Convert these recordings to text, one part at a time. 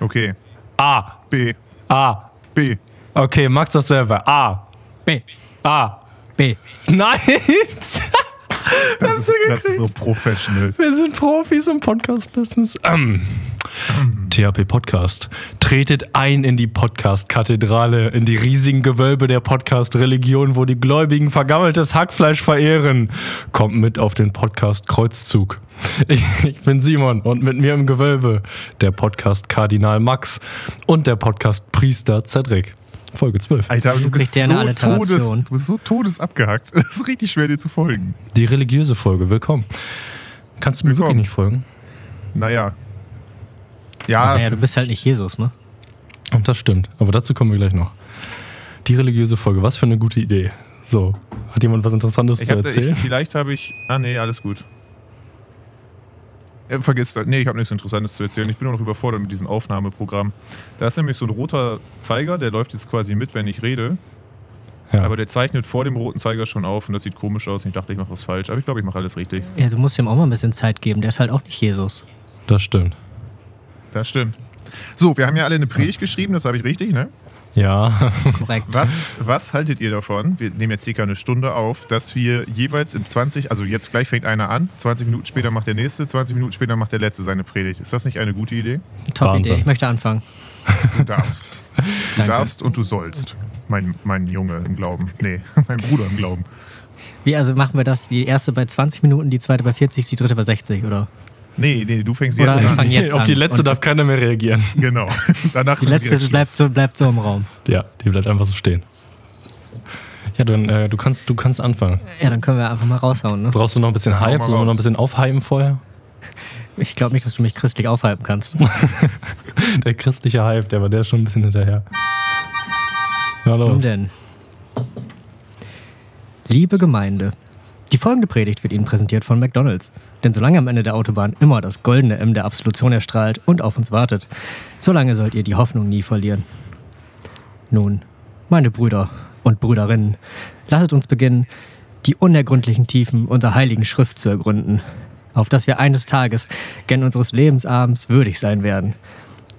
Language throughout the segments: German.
Okay. A. B. A. B. Okay, Max dasselbe. A. B. A. B. Nein! Das, ist, das ist so professional. Wir sind Profis im Podcast-Business. Ähm. THP Podcast. Tretet ein in die Podcast-Kathedrale, in die riesigen Gewölbe der Podcast-Religion, wo die Gläubigen vergammeltes Hackfleisch verehren. Kommt mit auf den Podcast-Kreuzzug. Ich, ich bin Simon und mit mir im Gewölbe der Podcast-Kardinal Max und der Podcast-Priester Cedric. Folge 12. Alter, du, bist so todes, du bist so todesabgehackt. Es ist richtig schwer, dir zu folgen. Die religiöse Folge. Willkommen. Kannst du mir Willkommen. wirklich nicht folgen? Naja. Ja, Naja, du bist halt nicht Jesus, ne? Und das stimmt. Aber dazu kommen wir gleich noch. Die religiöse Folge. Was für eine gute Idee. So, hat jemand was Interessantes ich zu hab, erzählen? ich, vielleicht habe ich. Ah, nee, alles gut. Äh, vergiss das. Nee, ich habe nichts Interessantes zu erzählen. Ich bin nur noch überfordert mit diesem Aufnahmeprogramm. Da ist nämlich so ein roter Zeiger, der läuft jetzt quasi mit, wenn ich rede. ja. Aber der zeichnet vor dem roten Zeiger schon auf und das sieht komisch aus. Und ich dachte, ich mache was falsch. Aber ich glaube, ich mache alles richtig. Ja, du musst ihm auch mal ein bisschen Zeit geben. Der ist halt auch nicht Jesus. das stimmt. Das stimmt. So, wir haben ja alle eine Predigt geschrieben, das habe ich richtig, ne? Ja, Korrekt. Was, was haltet ihr davon? Wir nehmen jetzt circa eine Stunde auf, dass wir jeweils in 20, also jetzt gleich fängt einer an, 20 Minuten später macht der nächste, 20 Minuten später macht der letzte seine Predigt. Ist das nicht eine gute Idee? Top Wahnsinn. Idee. Ich möchte anfangen. Du darfst. Du Danke. darfst und du sollst. Mein, mein Junge im Glauben. Nee, mein Bruder im Glauben. Wie, also machen wir das? Die erste bei 20 Minuten, die zweite bei 40, die dritte bei 60, oder? Nee, nee, du fängst Oder jetzt an. jetzt auf die letzte Und- darf keiner mehr reagieren. Genau. Danach Die letzte bleibt so, bleibt so im Raum. Ja, die bleibt einfach so stehen. Ja, dann äh, du kannst du kannst anfangen. Ja, dann können wir einfach mal raushauen, ne? Brauchst du noch ein bisschen Hype? Sollen wir noch ein bisschen aufhypen vorher? Ich glaube nicht, dass du mich christlich aufhalten kannst. Der christliche Hype, der war der ist schon ein bisschen hinterher. Ja, Nun los. denn. Liebe Gemeinde, die folgende Predigt wird Ihnen präsentiert von McDonalds. Denn solange am Ende der Autobahn immer das goldene M der Absolution erstrahlt und auf uns wartet, solange sollt ihr die Hoffnung nie verlieren. Nun, meine Brüder und Brüderinnen, lasset uns beginnen, die unergründlichen Tiefen unserer heiligen Schrift zu ergründen, auf dass wir eines Tages gen unseres Lebensabends würdig sein werden,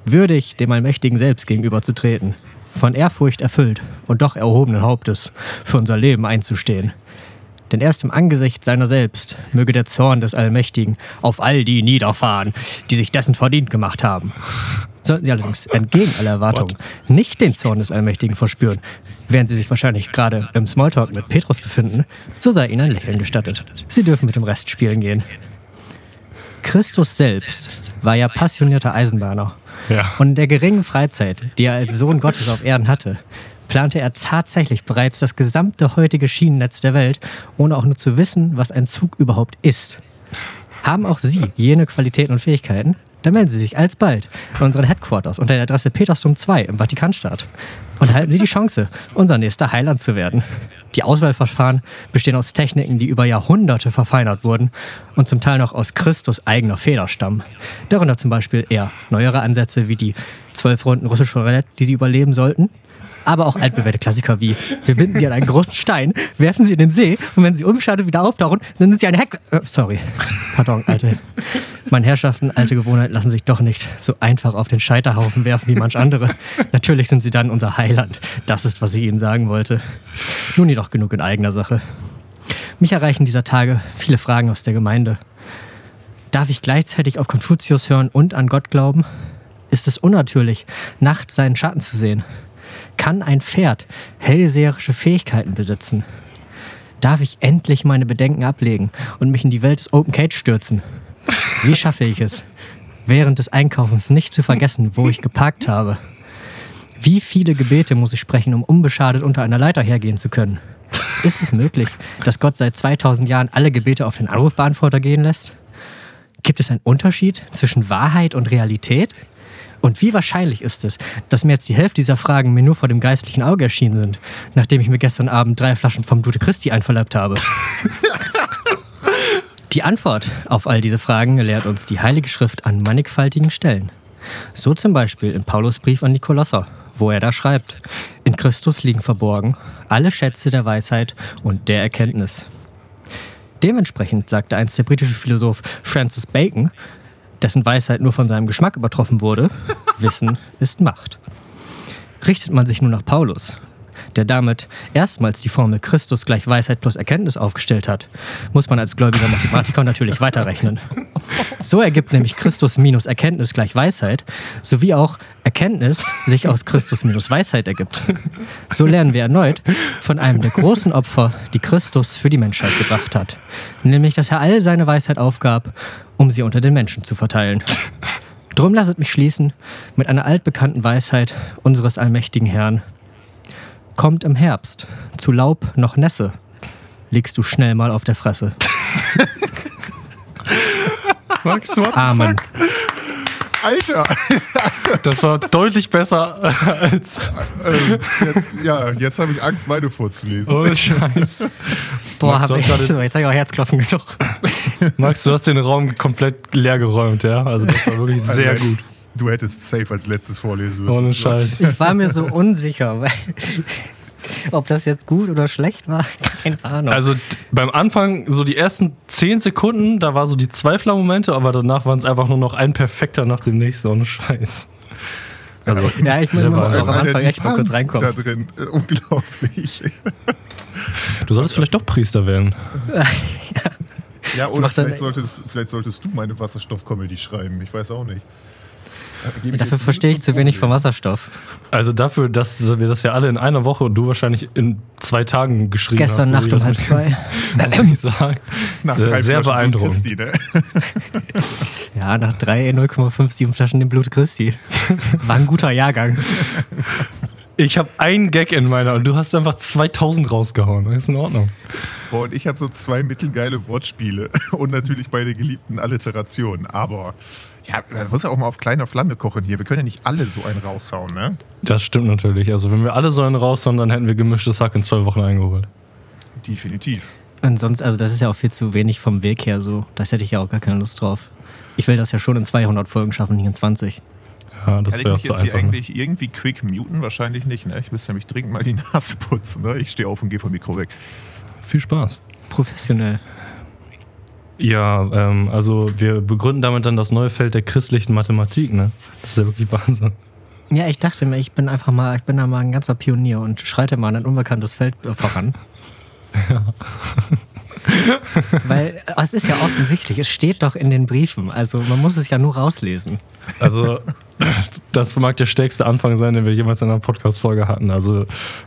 würdig dem Allmächtigen selbst gegenüberzutreten, von Ehrfurcht erfüllt und doch erhobenen Hauptes für unser Leben einzustehen. Denn erst im Angesicht seiner selbst möge der Zorn des Allmächtigen auf all die niederfahren, die sich dessen verdient gemacht haben. Sollten sie allerdings entgegen aller Erwartungen nicht den Zorn des Allmächtigen verspüren, während sie sich wahrscheinlich gerade im Smalltalk mit Petrus befinden, so sei ihnen ein Lächeln gestattet. Sie dürfen mit dem Rest spielen gehen. Christus selbst war ja passionierter Eisenbahner Ja. und in der geringen Freizeit, die er als Sohn Gottes auf Erden hatte, plante er tatsächlich bereits das gesamte heutige Schienennetz der Welt, ohne auch nur zu wissen, was ein Zug überhaupt ist. Haben auch Sie jene Qualitäten und Fähigkeiten? Dann melden Sie sich alsbald in unseren Headquarters unter der Adresse Petersdom 2 im Vatikanstaat und halten Sie die Chance, unser nächster Heiland zu werden. Die Auswahlverfahren bestehen aus Techniken, die über Jahrhunderte verfeinert wurden und zum Teil noch aus Christus eigener Feder stammen. Darunter zum Beispiel eher neuere Ansätze wie die zwölf Runden russische Roulette, die Sie überleben sollten, aber auch altbewährte Klassiker wie wir binden sie an einen großen Stein, werfen sie in den See und wenn sie unbeschadet wieder auftauchen, dann sind sie eine Heck... Äh, sorry. Pardon, alte... Meine Herrschaften, alte Gewohnheiten lassen sich doch nicht so einfach auf den Scheiterhaufen werfen wie manch andere. Natürlich sind sie dann unser Heiland. Das ist, was ich Ihnen sagen wollte. Nun jedoch genug in eigener Sache. Mich erreichen dieser Tage viele Fragen aus der Gemeinde. Darf ich gleichzeitig auf Konfuzius hören und an Gott glauben? Ist es unnatürlich, nachts seinen Schatten zu sehen? Kann ein Pferd hellseherische Fähigkeiten besitzen? Darf ich endlich meine Bedenken ablegen und mich in die Welt des Open Cage stürzen? Wie schaffe ich es, während des Einkaufens nicht zu vergessen, wo ich geparkt habe? Wie viele Gebete muss ich sprechen, um unbeschadet unter einer Leiter hergehen zu können? Ist es möglich, dass Gott seit 2000 Jahren alle Gebete auf den Anrufbeantworter gehen lässt? Gibt es einen Unterschied zwischen Wahrheit und Realität? Und wie wahrscheinlich ist es, dass mir jetzt die Hälfte dieser Fragen mir nur vor dem geistlichen Auge erschienen sind, nachdem ich mir gestern Abend drei Flaschen vom Blute Christi einverleibt habe? Die Antwort auf all diese Fragen lehrt uns die Heilige Schrift an mannigfaltigen Stellen. So zum Beispiel im Paulusbrief an die Kolosser, wo er da schreibt, in Christus liegen verborgen alle Schätze der Weisheit und der Erkenntnis. Dementsprechend sagte einst der britische Philosoph Francis Bacon, dessen Weisheit nur von seinem Geschmack übertroffen wurde. Wissen ist Macht. Richtet man sich nun nach Paulus, der damit erstmals die Formel Christus gleich Weisheit plus Erkenntnis aufgestellt hat, muss man als gläubiger Mathematiker natürlich weiterrechnen. So ergibt nämlich Christus minus Erkenntnis gleich Weisheit, sowie auch Erkenntnis sich aus Christus minus Weisheit ergibt. So lernen wir erneut von einem der großen Opfer, die Christus für die Menschheit gebracht hat, nämlich dass er all seine Weisheit aufgab, um sie unter den Menschen zu verteilen. Drum lasset mich schließen mit einer altbekannten Weisheit unseres allmächtigen Herrn. Kommt im Herbst, zu Laub noch Nässe, liegst du schnell mal auf der Fresse. Max, what? Amen. Alter! Das war deutlich besser als. ähm, jetzt, ja, jetzt habe ich Angst, meine vorzulesen. Oh, Scheiß. Boah, Max, hab du hast ich, gerade- so, jetzt habe ich auch Herzklopfen genug. Max, du hast den Raum komplett leer geräumt, ja? Also, das war wirklich sehr gut. Du hättest safe als letztes vorlesen müssen. Ohne Scheiß. Ich war mir so unsicher, weil, ob das jetzt gut oder schlecht war, keine Ahnung. Also beim Anfang, so die ersten 10 Sekunden, da war so die Zweifler-Momente, aber danach waren es einfach nur noch ein perfekter nach dem nächsten, ohne Scheiß. Also, ja, ich muss auch am Anfang echt mal kurz reinkommen. Da drin, äh, unglaublich. du solltest vielleicht doch Priester werden. Ja, oder mach dann- vielleicht solltest, vielleicht solltest du meine Wasserstoff-Comedy schreiben. Ich weiß auch nicht. Äh, Dafür verstehe ich zu wenig vom. Wasserstoff. Also dafür, dass wir das ja alle in einer Woche und du wahrscheinlich in zwei Tagen geschrieben Gestern hast. wie Nacht um halb zwei. Muss ich sagen. Nach Äh, drei sehr Flaschen beeindruckend. Christi, ne? Ja, nach drei 0,57 Flaschen dem Blut Christi. War ein guter Jahrgang. Ich habe einen Gag in meiner und du hast einfach 2000 rausgehauen. Das ist in Ordnung. Boah, und ich habe so zwei mittelgeile Wortspiele und natürlich meine geliebten Alliterationen. Aber ja, man muss ja auch mal auf kleiner Flamme kochen hier. Wir können ja nicht alle so einen raushauen, ne? Das stimmt natürlich. Also wenn wir alle so einen raushauen, dann hätten wir gemischtes Hack in zwei Wochen eingeholt. Definitiv. Und sonst, also das ist ja auch viel zu wenig vom Weg her so. Das hätte ich ja auch gar keine Lust drauf. Ich will das ja schon in 200 Folgen schaffen, nicht in 20. Ja, das ich wäre auch mich zu jetzt hier. Ne? eigentlich irgendwie quick muten? Wahrscheinlich nicht, ne? Ich müsste nämlich dringend mal die Nase putzen, ne? Ich stehe auf und gehe vom Mikro weg. Viel Spaß. Professionell. Ja, ähm, also wir begründen damit dann das neue Feld der christlichen Mathematik, ne? Das ist ja wirklich Wahnsinn. Ja, ich dachte mir, ich bin einfach mal, ich bin da mal ein ganzer Pionier und schreite mal in ein unbekanntes Feld voran. Weil äh, es ist ja offensichtlich, es steht doch in den Briefen. Also man muss es ja nur rauslesen. Also, das mag der stärkste Anfang sein, den wir jemals in einer Podcast-Folge hatten. Also,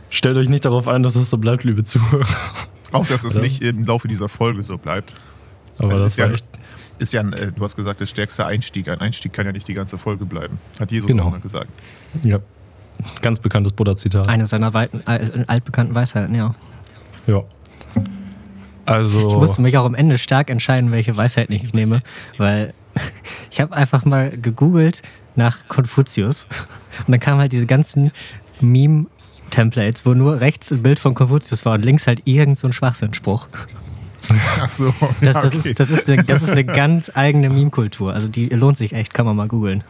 stellt euch nicht darauf ein, dass das so bleibt, liebe Zuhörer. Auch, dass es Ja. nicht im Laufe dieser Folge so bleibt. Aber Weil das ist ja, war echt. ist ja ein, äh, du hast gesagt, der stärkste Einstieg. Ein Einstieg kann ja nicht die ganze Folge bleiben. Hat Jesus Genau. auch mal gesagt. Ja. Ganz bekanntes Buddha-Zitat. Eine seiner weiten, altbekannten Weisheiten, ja. Ja. Also. Ich musste mich auch am Ende stark entscheiden, welche Weisheiten ich nehme, weil ich habe einfach mal gegoogelt nach Konfuzius und dann kamen halt diese ganzen Meme-Templates, wo nur rechts ein Bild von Konfuzius war und links halt irgend so ein Schwachsinnspruch. Ach so. Das, ja, das, okay. ist, das, ist eine, das ist eine ganz eigene Meme-Kultur. Also die lohnt sich echt, kann man mal googeln.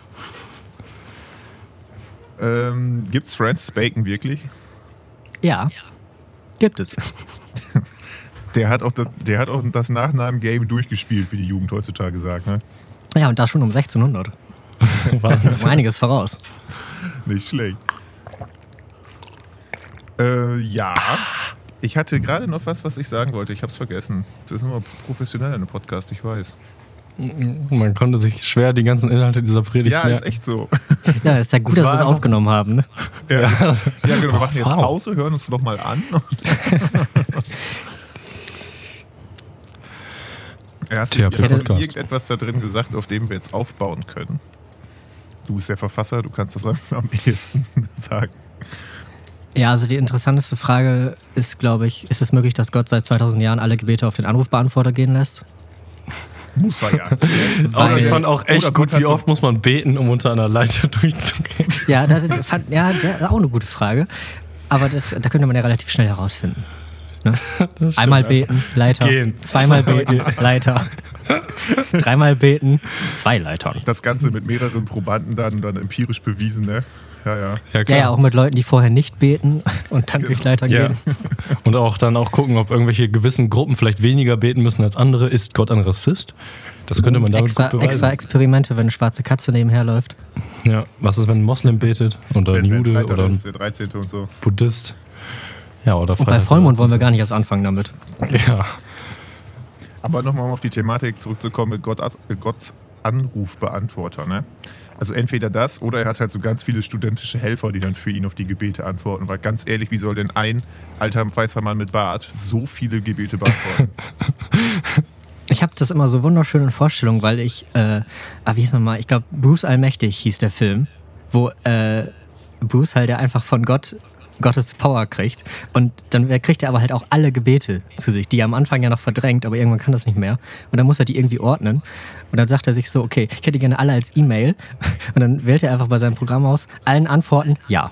ähm, gibt's Francis Bacon wirklich? Ja, gibt es. Der hat auch das, der hat auch das Nachnamen-Game durchgespielt, wie die Jugend heutzutage sagt. Ne? Ja, und da schon um 1600. Das ist um einiges voraus. Nicht schlecht. Äh, ja. Ich hatte gerade noch was, was ich sagen wollte. Ich habe es vergessen. Das ist immer professionell in einem Podcast, ich weiß. Man konnte sich schwer die ganzen Inhalte dieser Predigt Ja, merken. ist echt so. Ja, ist ja gut, Das dass wir es aufgenommen haben. Ne? Ja, ja genau. Wir machen jetzt. Pause, hören uns noch mal an. Ja, Hast du, irgendetwas da drin gesagt, auf dem wir jetzt aufbauen können? Du bist der Verfasser, du kannst das am am ehesten sagen. Ja, also die interessanteste Frage ist, glaube ich, ist es möglich, dass Gott seit 2000 Jahren alle Gebete auf den Anrufbeantworter gehen lässt? Muss er ja. Aber ich Weil- fand auch echt gut, wie so- oft muss man beten, um unter einer Leiter durchzugehen. Ja, da, fand, ja, das ist auch eine gute Frage. Aber das, da könnte man ja relativ schnell herausfinden. Ne? Einmal beten, Leiter. Gehen. Zweimal Zweimal beten, Leiter. Dreimal beten, zwei Leitern. Das Ganze mit mehreren Probanden dann, dann empirisch bewiesen, ne? Ja, ja. Ja, Ja, ja, auch mit Leuten, die vorher nicht beten und dann durch Leitern Ja. gehen. Und auch dann auch gucken, ob irgendwelche gewissen Gruppen vielleicht weniger beten müssen als andere. Ist Gott ein Rassist? Das könnte man damit Extra, gut beweisen. extra Experimente, wenn eine schwarze Katze nebenher läuft. Ja, was ist, wenn ein Moslem betet oder ein Jude oder ein ist, der 13. und so. Buddhist? Ja, oder Und bei Vollmond wollen wir gar nicht erst anfangen damit. Ja, Aber nochmal um auf die Thematik zurückzukommen mit Gott, Gottes Anrufbeantworter, ne? Also entweder das oder er hat halt so ganz viele studentische Helfer, die dann für ihn auf die Gebete antworten. Weil ganz ehrlich, wie soll denn ein alter weißer Mann mit Bart so viele Gebete beantworten? Ich habe das immer so wunderschön in Vorstellung, weil ich, äh, ah, wie hieß nochmal, ich glaube, Bruce Allmächtig hieß der Film, wo äh, Bruce halt ja einfach von Gott Gottes Power kriegt. Und dann kriegt er aber halt auch alle Gebete zu sich, die er am Anfang ja noch verdrängt, aber irgendwann kann das nicht mehr. Und dann muss er die irgendwie ordnen. Und dann sagt er sich so, okay, ich hätte gerne alle als E-Mail. Und dann wählt er einfach bei seinem Programm aus, allen Antworten ja.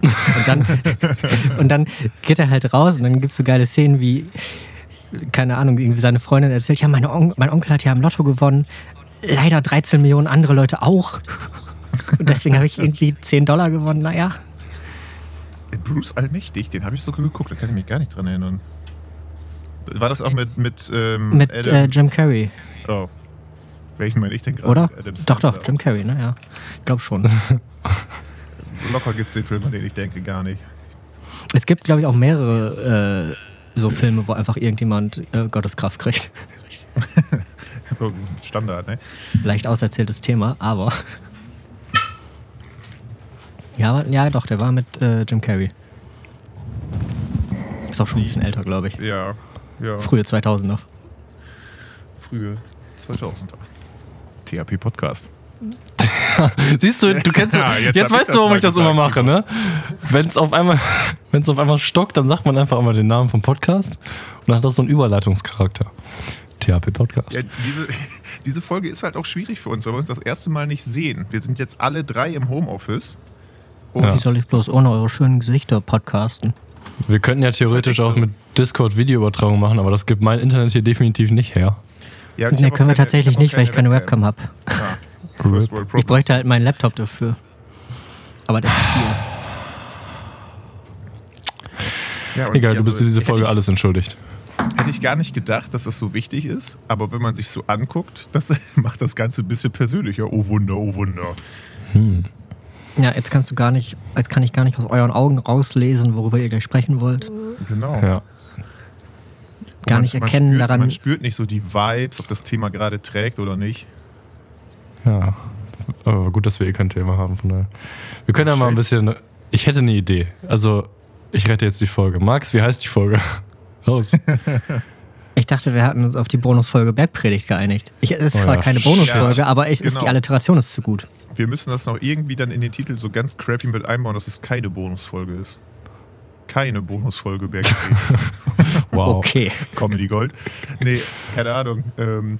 Und dann, und dann geht er halt raus und dann gibt es so geile Szenen wie, keine Ahnung, irgendwie seine Freundin erzählt, ja, meine On mein Onkel hat ja am Lotto gewonnen. Leider 13 Millionen andere Leute auch. Und deswegen habe ich irgendwie 10 Dollar gewonnen. Naja, Bruce Allmächtig, den habe ich sogar geguckt, da kann ich mich gar nicht dran erinnern. War das auch mit, mit, ähm, mit äh, Jim Carrey, Oh. Welchen meine ich denn gerade? oder? Adam Doch, Sandler. doch, Jim Carrey, ne? Ja, ich glaube schon. Locker gibt es den Film, an den ich denke, gar nicht. Es gibt, glaube ich, auch mehrere äh, so Filme, wo einfach irgendjemand äh, Gottes Kraft kriegt. Standard, ne? Leicht auserzähltes Thema, aber. Ja, ja, doch, der war mit äh, Jim Carrey. Ist auch schon ein bisschen älter, glaube ich. Ja, ja. Frühe 2000er. Frühe 2000er. THP Podcast. Siehst du, du kennst Ja, jetzt, jetzt weißt du, warum ich das immer mache, ne? Wenn es auf einmal, wenn es auf einmal stockt, dann sagt man einfach immer den Namen vom Podcast und dann hat das so einen Überleitungscharakter. THP Podcast. Ja, diese, diese Folge ist halt auch schwierig für uns, weil wir uns das erste Mal nicht sehen. Wir sind jetzt alle drei im Homeoffice. Und Ja. Wie soll ich bloß ohne eure schönen Gesichter podcasten? Wir könnten ja theoretisch auch so. mit Discord Videoübertragung machen, aber das gibt mein Internet hier definitiv nicht her. Ja, Ne, auch können wir tatsächlich nicht, weil ich keine Webcam habe. Ja, Ich bräuchte halt meinen Laptop dafür. Aber der ist hier. Ja, Egal, du also bist für diese hätte Folge ich, alles entschuldigt. Hätte ich gar nicht gedacht, dass das so wichtig ist. Aber wenn man sich so anguckt, das macht das Ganze ein bisschen persönlicher. Oh Wunder, oh Wunder. Ja, jetzt kannst du gar nicht, jetzt kann ich gar nicht aus euren Augen rauslesen, worüber ihr gleich sprechen wollt. Genau. Ja. Gar Man- nicht man erkennen spürt, daran. Man spürt nicht so die Vibes, ob das Thema gerade trägt oder nicht. Ja. Aber gut, dass wir eh kein Thema haben. Von daher. Wir können ja mal ein bisschen. Ich hätte eine Idee. Also, ich rette jetzt die Folge. Max, wie heißt die Folge? Los. Ich dachte, wir hatten uns auf die Bonusfolge Bergpredigt geeinigt. Ich, es ist Oh zwar ja. keine Bonusfolge, Ja, aber es ist, genau. die Alliteration ist zu gut. Wir müssen das noch irgendwie dann in den Titel so ganz crappy mit einbauen, dass es keine Bonusfolge ist. Keine Bonusfolge Bergpredigt. Wow. Okay. Comedy Gold. Nee, keine Ahnung. Ähm,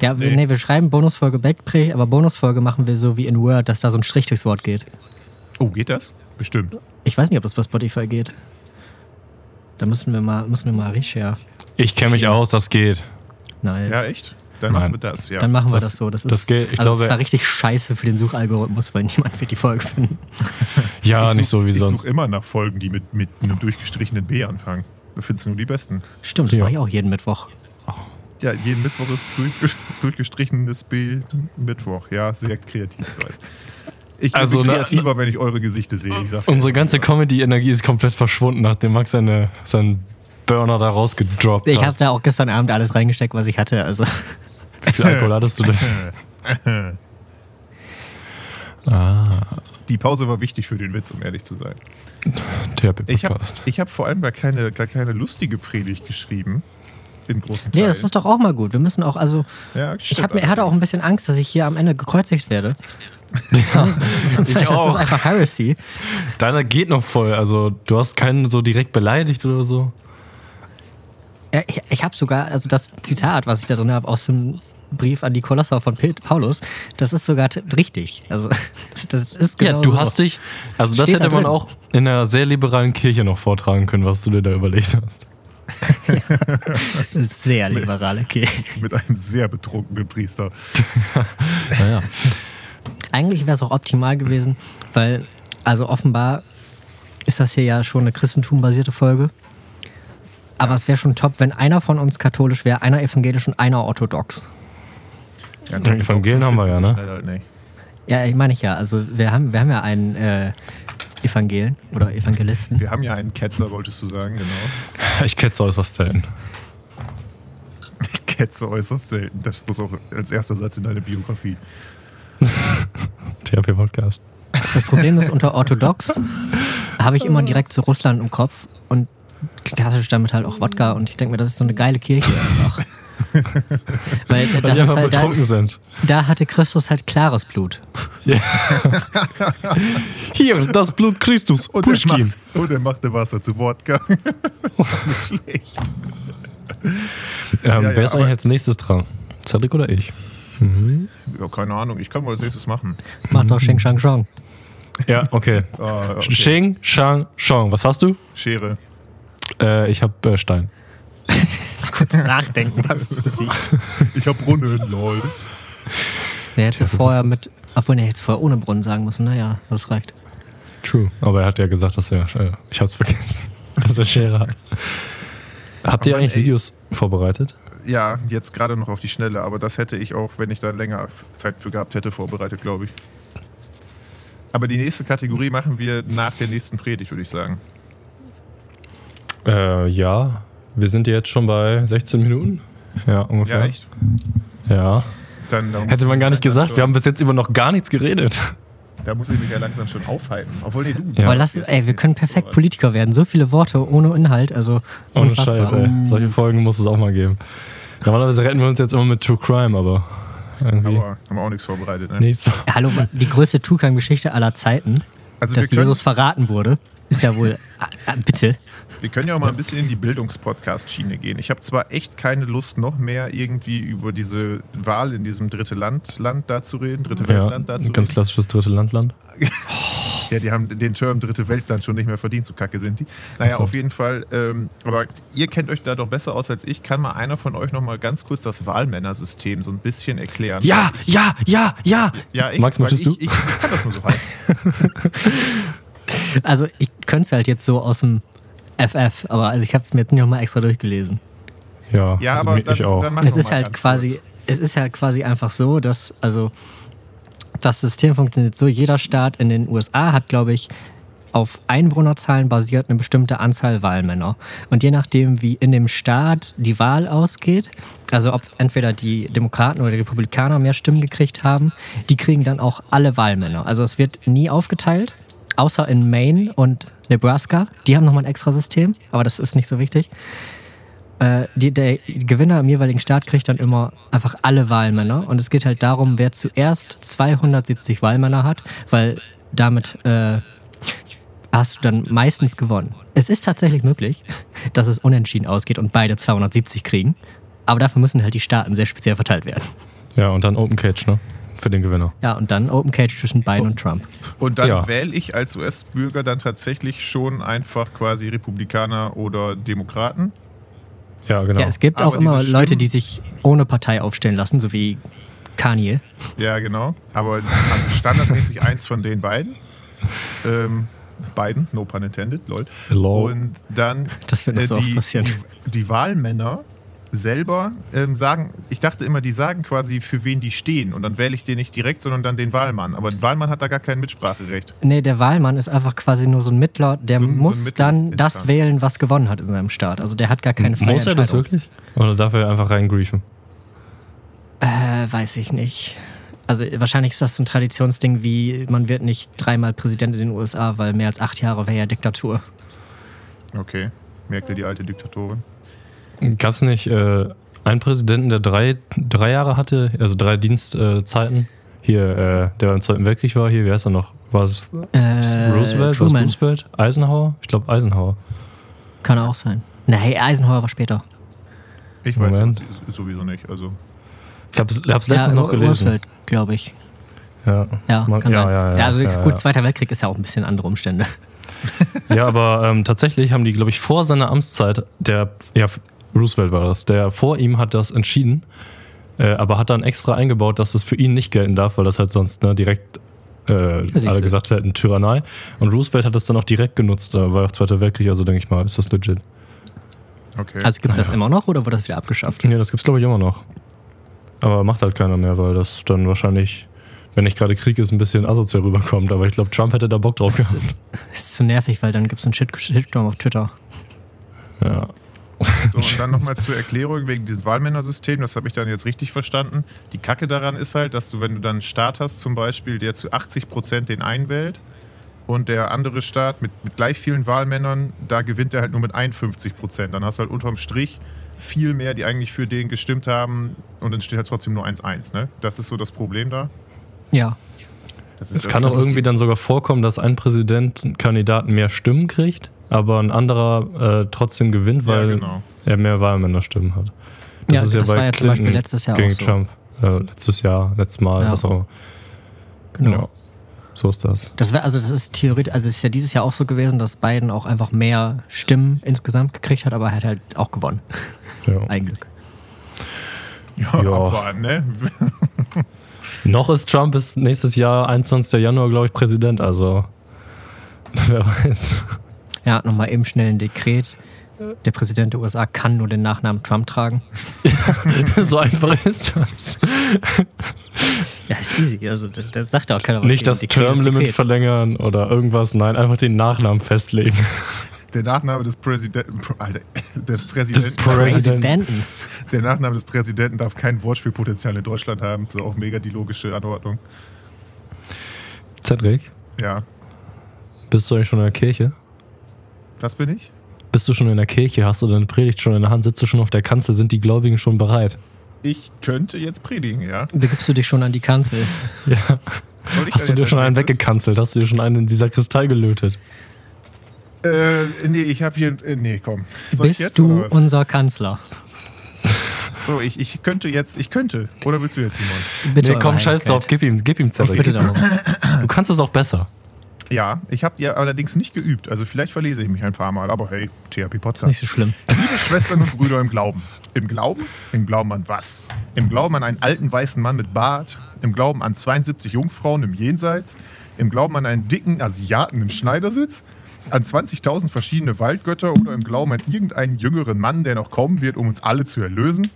Ja, wir, Nee. nee, wir schreiben Bonusfolge Bergpredigt, aber Bonusfolge machen wir so wie in Word, dass da so ein Strich durchs Wort geht. oh, geht das? Bestimmt. Ich weiß nicht, ob das bei Spotify geht. Da müssen wir mal, müssen wir mal Richard. Ich kenne mich aus, das geht. Nice. Ja, echt? Dann Nein. machen wir das, ja. Dann machen wir Das- das, so. Das, das ist, geht- ich also glaube- das war richtig scheiße für den Suchalgorithmus, weil niemand wird die Folge finden. Ja, Ich nicht such- so wie ich sonst. suche immer nach Folgen, die mit, mit einem durchgestrichenen B anfangen. Du findest nur die besten. Stimmt, das Ja. mache ich auch jeden Mittwoch. Ja, jeden Mittwoch ist durchges durchgestrichenes B Mittwoch. Ja, sehr kreativ, ich weiß. Ich Also, bin ne- kreativer, wenn ich eure Gesichter sehe. Ich sag's Unsere ganze Comedy-Energie ist komplett verschwunden, nachdem Max seine, seinen Burner da rausgedroppt Ich habe hat. da auch gestern Abend alles reingesteckt, was ich hatte. Also viel Alkohol hattest du denn? ah, Die Pause war wichtig für den Witz, um ehrlich zu sein. Ich habe hab vor allem gar keine, gar keine lustige Predigt geschrieben. In großen Teilen. nee, das ist doch auch mal gut. Wir müssen auch, also ja, ich hab, mir- hatte auch ein bisschen Angst, dass ich hier am Ende gekreuzigt werde. Ja, Vielleicht ist auch. das einfach Heresy. Deiner geht noch voll. Also, du hast keinen so direkt beleidigt oder so. Ich ich habe sogar, also das Zitat, was ich da drin habe, aus dem Brief an die Kolosser von Paulus, das ist sogar richtig. Also das, ist genau ja, du so. hast dich. Also, das Steht da hätte man drin. auch in einer sehr liberalen Kirche noch vortragen können, was du dir da überlegt hast. Sehr liberal, okay. Mit einem sehr betrunkenen Priester. Naja. Eigentlich wäre es auch optimal gewesen, weil, also offenbar ist das hier ja schon eine christentumbasierte Folge. Aber es wäre schon top, wenn einer von uns katholisch wäre, einer evangelisch und einer orthodox. Ja, Die Evangelien haben wir ja, ne? Halt nicht. Ja, ich meine ich ja. Also wir haben, wir haben ja einen äh, Evangelen oder Evangelisten. Wir haben ja einen Ketzer, wolltest du sagen, genau. Ich ketze äußerst selten. Ketzer äußerst selten. Das muss auch als erster Satz in deine Biografie. THP-Podcast. Das Problem ist, unter orthodox habe ich immer direkt zu Russland im Kopf und klassisch damit halt auch Wodka und ich denke mir, das ist so eine geile Kirche einfach. Weil Weil das die ist halt da, betrunken sind. da hatte Christus halt klares Blut. Hier, das Blut Christus. Und er Pushkin. macht, und er machte Wasser zu Wodka. das ist nicht schlecht. Ähm, Ja, ja, wer ist eigentlich als nächstes dran? Cedric oder ich? Ja, keine Ahnung, ich kann mal als nächstes machen. Macht doch Sheng Shang Shang. Ja, okay. Ah, okay. Xing, Shang, Shang. Was hast du? Schere. Äh, ich habe äh, Stein. Kurz nachdenken, was es besiegt. Ich hab Brunnen, lol. Der hätte vorher mit, obwohl er hätte vorher ohne Brunnen sagen müssen. Naja, das reicht. True. Aber er hat ja gesagt, dass er. Äh, ich hab's vergessen. dass er Schere hat. Habt ihr Aber eigentlich ey- Videos vorbereitet? Ja, jetzt gerade noch auf die Schnelle, aber das hätte ich auch, wenn ich da länger Zeit für gehabt hätte, vorbereitet, glaube ich. Aber die nächste Kategorie machen wir nach der nächsten Predigt, würde ich sagen. Äh, ja. Wir sind jetzt schon bei 16 Minuten. Ja, ungefähr. Ja, echt? Ja. Dann, da muss Hätte man gar nicht gesagt. Schon, Wir haben bis jetzt über noch gar nichts geredet. da muss ich mich ja langsam schon aufhalten. Obwohl, nee, du. Ja. Aber lass, ey, wir können perfekt. Politiker werden. So viele Worte ohne Inhalt, also Ohne unfassbar. Scheiß, ey. Solche Folgen muss es auch mal geben. Normalerweise retten wir uns jetzt immer mit True Crime, aber irgendwie Aber haben wir auch nichts vorbereitet, ne? nichts. Hallo, die größte Tukan-Geschichte aller Zeiten, Also dass Jesus verraten wurde, ist ja wohl. Ah, bitte. Wir können ja auch mal ein bisschen in die Bildungspodcast-Schiene gehen. Ich habe zwar echt keine Lust, noch mehr irgendwie über diese Wahl in diesem dritte Land, Land da zu reden, dritte Ja, Weltland da zu ganz reden. klassisches dritte Landland. Ja, die haben den Term dritte Weltland schon nicht mehr verdient, so kacke sind die. Naja, Ach so. auf jeden Fall. Ähm, aber ihr kennt euch da doch besser aus als ich. Kann mal einer von euch noch mal ganz kurz das Wahlmännersystem so ein bisschen erklären? Ja, ja, ja, ja. ja ich, Max, möchtest ich, du? Ich, ich kann das nur so halten. Also, ich könnte es halt jetzt so aus dem FF, aber also ich habe es mir jetzt nicht nochmal extra durchgelesen. Ja, Ja, aber ich dann, auch. dann Es ist halt quasi, kurz. es ist halt quasi einfach so, dass, also, das System funktioniert so, jeder Staat in den USA hat, glaube ich, auf Einwohnerzahlen basiert eine bestimmte Anzahl Wahlmänner. Und je nachdem, wie in dem Staat die Wahl ausgeht, also ob entweder die Demokraten oder die Republikaner mehr Stimmen gekriegt haben, die kriegen dann auch alle Wahlmänner. Also es wird nie aufgeteilt, außer in Maine und Nebraska. Die haben nochmal ein extra System, aber das ist nicht so wichtig. Äh, die, der Gewinner im jeweiligen Staat kriegt dann immer einfach alle Wahlmänner. Und es geht halt darum, wer zuerst 270 Wahlmänner hat, weil damit äh, hast du dann meistens gewonnen. Es ist tatsächlich möglich, dass es unentschieden ausgeht und beide 270 kriegen. Aber dafür müssen halt die Staaten sehr speziell verteilt werden. Ja, und dann Open Cage, ne? Für den Gewinner. Ja, und dann Open Cage zwischen Biden und Trump. Und dann Ja. wähle ich als US-Bürger dann tatsächlich schon einfach quasi Republikaner oder Demokraten. Ja, genau. Ja, es gibt Aber auch immer diese Leute, Stimmen- die sich ohne Partei aufstellen lassen, so wie Kanye. Ja, genau. Aber also standardmäßig eins von den beiden. Ähm, beiden, no pun intended, lol. Lol. Und dann Das wird äh, so oft die, passieren. die, die Wahlmänner selber ähm, sagen, ich dachte immer, die sagen quasi, für wen die stehen. Und dann wähle ich den nicht direkt, sondern dann den Wahlmann. Aber ein Wahlmann hat da gar kein Mitspracherecht. Nee, der Wahlmann ist einfach quasi nur so ein Mittler, der So ein- so muss dann das wählen, was gewonnen hat in seinem Staat. Also der hat gar keine freie Muss er das wirklich? Oder darf er einfach reingriefen? Äh, weiß ich nicht. Also wahrscheinlich ist das so ein Traditionsding wie, man wird nicht dreimal Präsident in den USA, weil mehr als acht Jahre wäre ja Diktatur. Okay, merkte die alte Diktatorin. Gab es nicht äh, einen Präsidenten, der drei, drei Jahre hatte, also drei Dienstzeiten? Hier, äh, der beim Zweiten Weltkrieg war, hier, wie heißt er noch? War es Äh, Roosevelt? Truman. Roosevelt? Eisenhower? Ich glaube Eisenhower. Kann auch sein. Nee, Eisenhower war später. Ich weiß Moment. sowieso nicht. Also, Ich habe es letztens ja, noch gelesen. Roosevelt, glaube ich. Ja. Ja, Man- kann ja, sein. ja, ja, also ja, gut, ja. Zweiter Weltkrieg ist ja auch ein bisschen andere Umstände. Ja, aber ähm, tatsächlich haben die, glaube ich, vor seiner Amtszeit, der, ja, Roosevelt war das, der vor ihm hat das entschieden, äh, aber hat dann extra eingebaut, dass das für ihn nicht gelten darf, weil das halt sonst ne, direkt äh, alle gesagt hätten, Tyrannei. Und Roosevelt hat das dann auch direkt genutzt, äh, war auch Zweiter Weltkrieg, also denke ich mal, ist das legit. Okay. Also gibt es das immer noch oder wurde das wieder abgeschafft? Ja, das gibt's glaube ich immer noch. Aber macht halt keiner mehr, weil das dann wahrscheinlich, wenn nicht gerade Krieg ist, ein bisschen asozial rüberkommt. Aber ich glaube, Trump hätte da Bock drauf Das gehabt. ist zu nervig, weil dann gibt es einen Shit Shitstorm auf Twitter. Ja. So, und dann nochmal zur Erklärung wegen diesem Wahlmännersystem, das habe ich dann jetzt richtig verstanden. Die Kacke daran ist halt, dass du, wenn du dann einen Staat hast, zum Beispiel, der zu 80 Prozent den einen wählt und der andere Staat mit, mit gleich vielen Wahlmännern, da gewinnt er halt nur mit 51 Prozent. Dann hast du halt unterm Strich viel mehr, die eigentlich für den gestimmt haben und dann steht halt trotzdem nur 1-1. Ne? Das ist so das Problem da. Ja. Es kann auch irgendwie dann sogar vorkommen, dass ein Präsidentenkandidat mehr Stimmen kriegt, aber ein anderer äh, trotzdem gewinnt, weil ja, genau. er mehr Wahlmännerstimmen hat. Das Ja, ist ja das bei war ja zum Beispiel Clinton letztes Jahr gegen auch so. Trump. Ja, letztes Jahr, letztes Mal, Ja. was auch. Genau. Ja, so ist das. Das wäre, also das ist theoretisch, also es ist ja dieses Jahr auch so gewesen, dass Biden auch einfach mehr Stimmen insgesamt gekriegt hat, aber er hat halt auch gewonnen. Ja. Ein Glück. Ja, Ja. abwarten, ne? Noch ist Trump bis nächstes Jahr, 21. Januar, glaube ich, Präsident, also wer weiß. Ja, nochmal eben schnell ein Dekret. Der Präsident der USA kann nur den Nachnamen Trump tragen. so einfach ist das. Ja, ist easy. Also, das, sagt ja auch keiner was Nicht das Termlimit verlängern oder irgendwas, nein, einfach den Nachnamen festlegen. Der Nachname des Präsidenten, Alter, des Präsidenten, Präsidenten. Präsidenten. der Nachname des Präsidenten darf kein Wortspielpotenzial in Deutschland haben. Das ist auch mega die logische Anordnung. Cedric, Ja, bist du eigentlich schon in der Kirche? Was bin ich? Bist du schon in der Kirche? Hast du deine Predigt schon in der Hand? Sitzt du schon auf der Kanzel? Sind die Gläubigen schon bereit? Ich könnte jetzt predigen, ja. Begibst du dich schon an die Kanzel? Ja. Ich Hast du dir schon einen weggekanzelt? Hast du dir schon einen in dieser Kristall gelötet? Äh, nee, ich habe hier. Äh, nee, komm. Soll ich Bist jetzt, du unser Kanzler? So, ich, ich könnte jetzt. Ich könnte. Oder willst du jetzt, Simon? Bitte. nee, komm, scheiß drauf, gib ihm, gib ihm Ich Cedric. bitte darum. Du kannst es auch besser. Ja, ich habe ja allerdings nicht geübt. Also vielleicht verlese ich mich ein paar Mal. Aber hey, THP Ist Podcast. nicht so schlimm. Liebe Schwestern und Brüder im Glauben. Im Glauben? Im Glauben an was? Im Glauben an einen alten weißen Mann mit Bart? Im Glauben an 72 Jungfrauen im Jenseits? Im Glauben an einen dicken Asiaten im Schneidersitz? An 20.000 verschiedene Waldgötter oder im Glauben an irgendeinen jüngeren Mann, der noch kommen wird, um uns alle zu erlösen?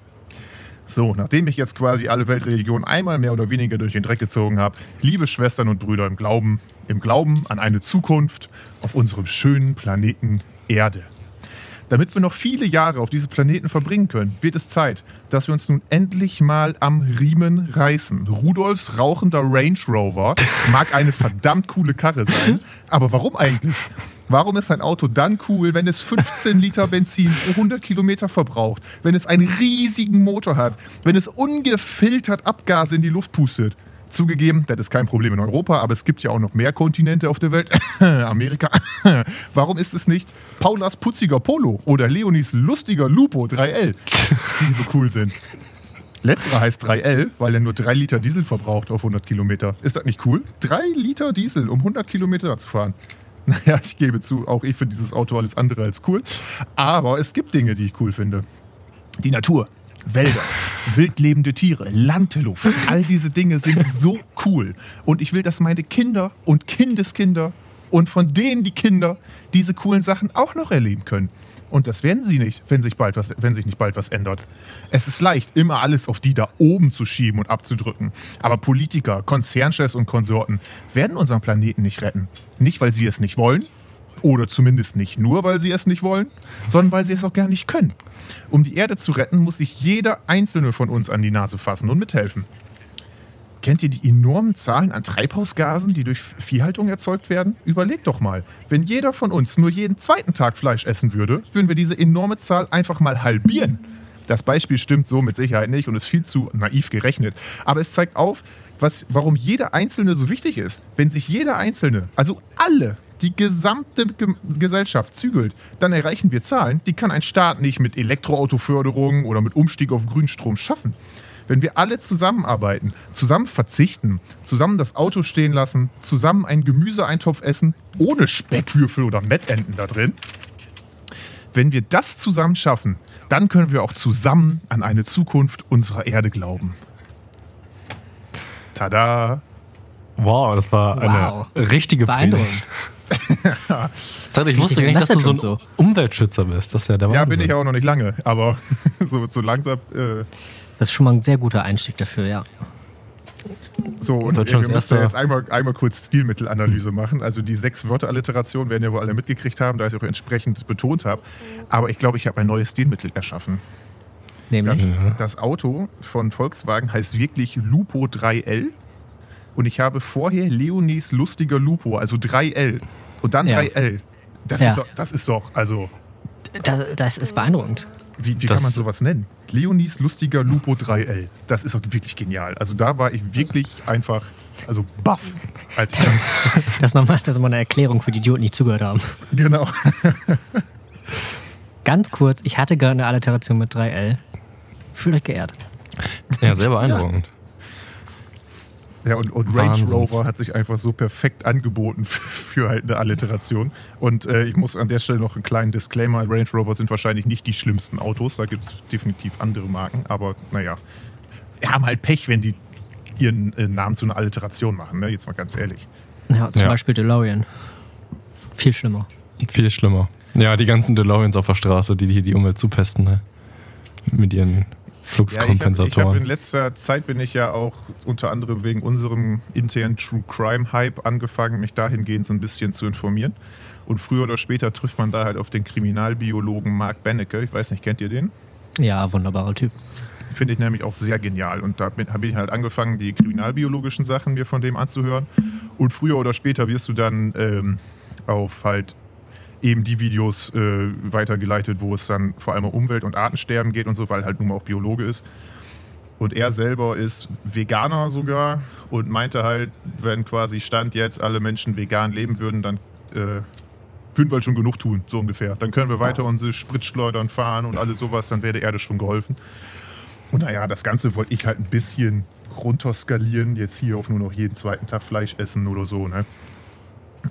So, nachdem ich jetzt quasi alle Weltreligionen einmal mehr oder weniger durch den Dreck gezogen habe, liebe Schwestern und Brüder im Glauben, im Glauben an eine Zukunft auf unserem schönen Planeten Erde. Damit wir noch viele Jahre auf diesem Planeten verbringen können, wird es Zeit, dass wir uns nun endlich mal am Riemen reißen. Rudolfs rauchender Range Rover mag eine verdammt coole Karre sein, aber warum eigentlich? Warum ist ein Auto dann cool, wenn es 15 Liter Benzin pro 100 Kilometer verbraucht, wenn es einen riesigen Motor hat, wenn es ungefiltert Abgase in die Luft pustet? Zugegeben, das ist kein Problem in Europa, aber es gibt ja auch noch mehr Kontinente auf der Welt. Amerika. Warum ist es nicht Paulas putziger Polo oder Leonis lustiger Lupo 3L, die so cool sind? Letzterer heißt 3L, weil er nur 3 Liter Diesel verbraucht auf 100 Kilometer. Ist das nicht cool? 3 Liter Diesel, um 100 Kilometer zu fahren. Naja, ich gebe zu, auch ich finde dieses Auto alles andere als cool. Aber es gibt Dinge, die ich cool finde. Die Natur, Wälder, wildlebende Tiere, Landluft. All diese Dinge sind so cool. Und ich will, dass meine Kinder und Kindeskinder und von denen die Kinder diese coolen Sachen auch noch erleben können. Und das werden sie nicht, wenn sich, bald was, wenn sich nicht bald was ändert. Es ist leicht, immer alles auf die da oben zu schieben und abzudrücken. Aber Politiker, Konzernchefs und Konsorten werden unseren Planeten nicht retten. Nicht, weil sie es nicht wollen, oder zumindest nicht nur, weil sie es nicht wollen, sondern weil sie es auch gar nicht können. Um die Erde zu retten, muss sich jeder einzelne von uns an die Nase fassen und mithelfen. Kennt ihr die enormen Zahlen an Treibhausgasen, die durch Viehhaltung erzeugt werden? Überlegt doch mal, wenn jeder von uns nur jeden zweiten Tag Fleisch essen würde, würden wir diese enorme Zahl einfach mal halbieren. Das Beispiel stimmt so mit Sicherheit nicht und ist viel zu naiv gerechnet. Aber es zeigt auf, was, warum jeder Einzelne so wichtig ist. Wenn sich jeder Einzelne, also alle, die gesamte Ge Gesellschaft zügelt, dann erreichen wir Zahlen, die kann ein Staat nicht mit Elektroautoförderung oder mit Umstieg auf Grünstrom schaffen. Wenn wir alle zusammenarbeiten, zusammen verzichten, zusammen das Auto stehen lassen, zusammen einen Gemüseeintopf essen, ohne Speckwürfel oder Mettenten da drin, wenn wir das zusammen schaffen, dann können wir auch zusammen an eine Zukunft unserer Erde glauben. Tada! Wow, das war Wow. eine richtige Beeindruckend. Predigt. Ich wusste gar nicht, dass du so ein und Umweltschützer bist. Das ist ja der Ja, bin ich auch noch nicht lange, aber so, so langsam. Äh, Das ist schon mal ein sehr guter Einstieg dafür, ja. so, und wir müssen ja jetzt einmal, einmal kurz Stilmittelanalyse machen. Also die sechs Wörteralliteration werden ja wohl alle mitgekriegt haben, da ich es auch entsprechend betont habe. Aber ich glaube, ich habe ein neues Stilmittel erschaffen. Das, Nämlich. Ja. das Auto von Volkswagen heißt wirklich Lupo 3L. Und ich habe vorher Leonis lustiger Lupo, also 3L. Und dann Ja. 3L. Das, Ja. ist doch, das ist doch, also, Das, das ist beeindruckend. Wie, wie kann man sowas nennen? Leonis lustiger Lupo 3L. Das ist doch wirklich genial. Also da war ich wirklich einfach, also baff, als ich das, Das ist nochmal das ist nochmal eine Erklärung für die Idioten, die zugehört haben. genau. Ganz kurz, ich hatte gerade eine Alliteration mit 3L. Fühlt euch geehrt. Ja, sehr beeindruckend. Ja, und, und Range. Rover hat sich einfach so perfekt angeboten für, für halt eine Alliteration. Und äh, ich muss an der Stelle noch einen kleinen Disclaimer: Range Rover sind wahrscheinlich nicht die schlimmsten Autos. Da gibt es definitiv andere Marken. Aber naja, wir haben halt Pech, wenn die ihren äh, Namen zu einer Alliteration machen. Ne? Jetzt mal ganz ehrlich. Ja, zum Ja. Beispiel DeLorean. Viel schlimmer. Viel schlimmer. Ja, die ganzen DeLoreans auf der Straße, die die, die Umwelt zupesten, ne? Mit ihren Ja, ich habe Fluxkompensatoren. hab in letzter Zeit bin ich ja auch unter anderem wegen unserem internen True Crime Hype angefangen, mich dahingehend so ein bisschen zu informieren. Und früher oder später trifft man da halt auf den Kriminalbiologen Mark Benecke. Ich weiß nicht, kennt ihr den? Ja, wunderbarer Typ. Finde ich nämlich auch sehr genial. Und da habe ich halt angefangen, die kriminalbiologischen Sachen mir von dem anzuhören. Und früher oder später wirst du dann ähm, auf halt eben die Videos äh, weitergeleitet, wo es dann vor allem um Umwelt- und Artensterben geht und so, weil halt nun mal auch Biologe ist. Und er selber ist Veganer sogar und meinte halt, wenn quasi Stand jetzt alle Menschen vegan leben würden, dann äh, würden wir halt schon genug tun, so ungefähr. Dann können wir weiter unsere Spritschleudern fahren und alles sowas, dann wäre der Erde schon geholfen. Und naja, das Ganze wollte ich halt ein bisschen runterskalieren, jetzt hier auf nur noch jeden zweiten Tag Fleisch essen oder so, ne?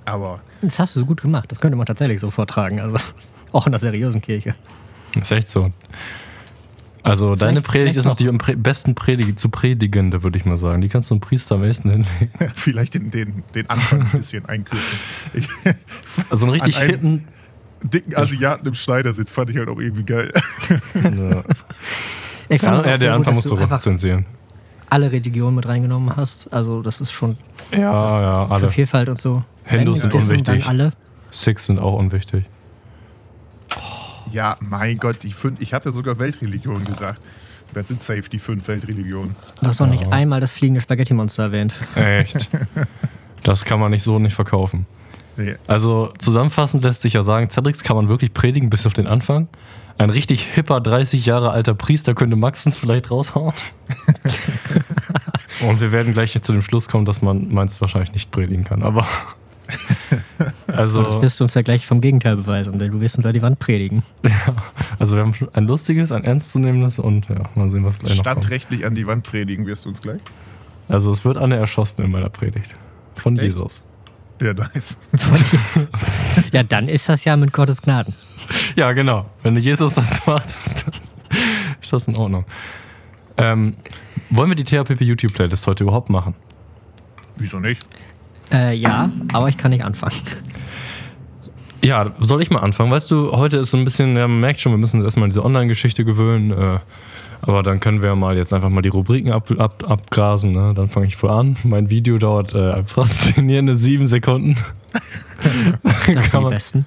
Aber Das hast du so gut gemacht. Das könnte man tatsächlich so vortragen. Also auch in der seriösen Kirche. ist echt so. Also deine Vielleicht- Predigt vielleicht ist noch die am Pre besten Predigt zu predigende, würde ich mal sagen. Die kannst du einem Priester am besten hinlegen. vielleicht den, den, den Anfang ein bisschen einkürzen. Ich, Also einen richtig hitten. dicken Asiaten im Schneidersitz fand ich halt auch irgendwie geil. Ja. Ich fand es Ja, auch sehr der gut, Anfang dass musst du du einfach zensieren. Alle Religionen mit reingenommen hast. Also das ist schon Ja, das ja, für alle. Vielfalt und so. Hindus sind unwichtig. Dann alle. Sikhs sind auch unwichtig. Ja, mein Gott, die fünf, ich hatte sogar Weltreligionen gesagt. Das sind safe die fünf Weltreligionen. Du hast auch nicht Ja. einmal das fliegende Spaghetti-Monster erwähnt. Echt. das kann man nicht so nicht verkaufen. Nee. Also zusammenfassend lässt sich ja sagen, Cedrics kann man wirklich predigen bis auf den Anfang. Ein richtig hipper, 30 Jahre alter Priester könnte Maxens vielleicht raushauen. Und wir werden gleich zu dem Schluss kommen, dass man meins wahrscheinlich nicht predigen kann. Aber also, das wirst du uns ja gleich vom Gegenteil beweisen, denn du wirst uns an die Wand predigen. also wir haben schon ein lustiges, ein ernstzunehmendes und ja, mal sehen, was gleich noch kommt. Standrechtlich an die Wand predigen wirst du uns gleich. Also es wird eine erschossen in meiner Predigt. Von Echt? Jesus. Ja, nice. Ja, dann ist das ja mit Gottes Gnaden. Ja, genau. Wenn Jesus das macht, ist das, ist das in Ordnung. Ähm, wollen wir die THPP YouTube-Playlist heute überhaupt machen? Wieso nicht? Äh, ja, aber ich kann nicht anfangen. Ja, soll ich mal anfangen? Weißt du, heute ist so ein bisschen, ja, man merkt schon, wir müssen uns erstmal an diese Online-Geschichte gewöhnen. Äh, aber dann können wir mal jetzt einfach mal die Rubriken ab, ab, abgrasen. Ne? Dann fange ich wohl an. Mein Video dauert äh, faszinierende sieben Sekunden. Das sind die man- besten.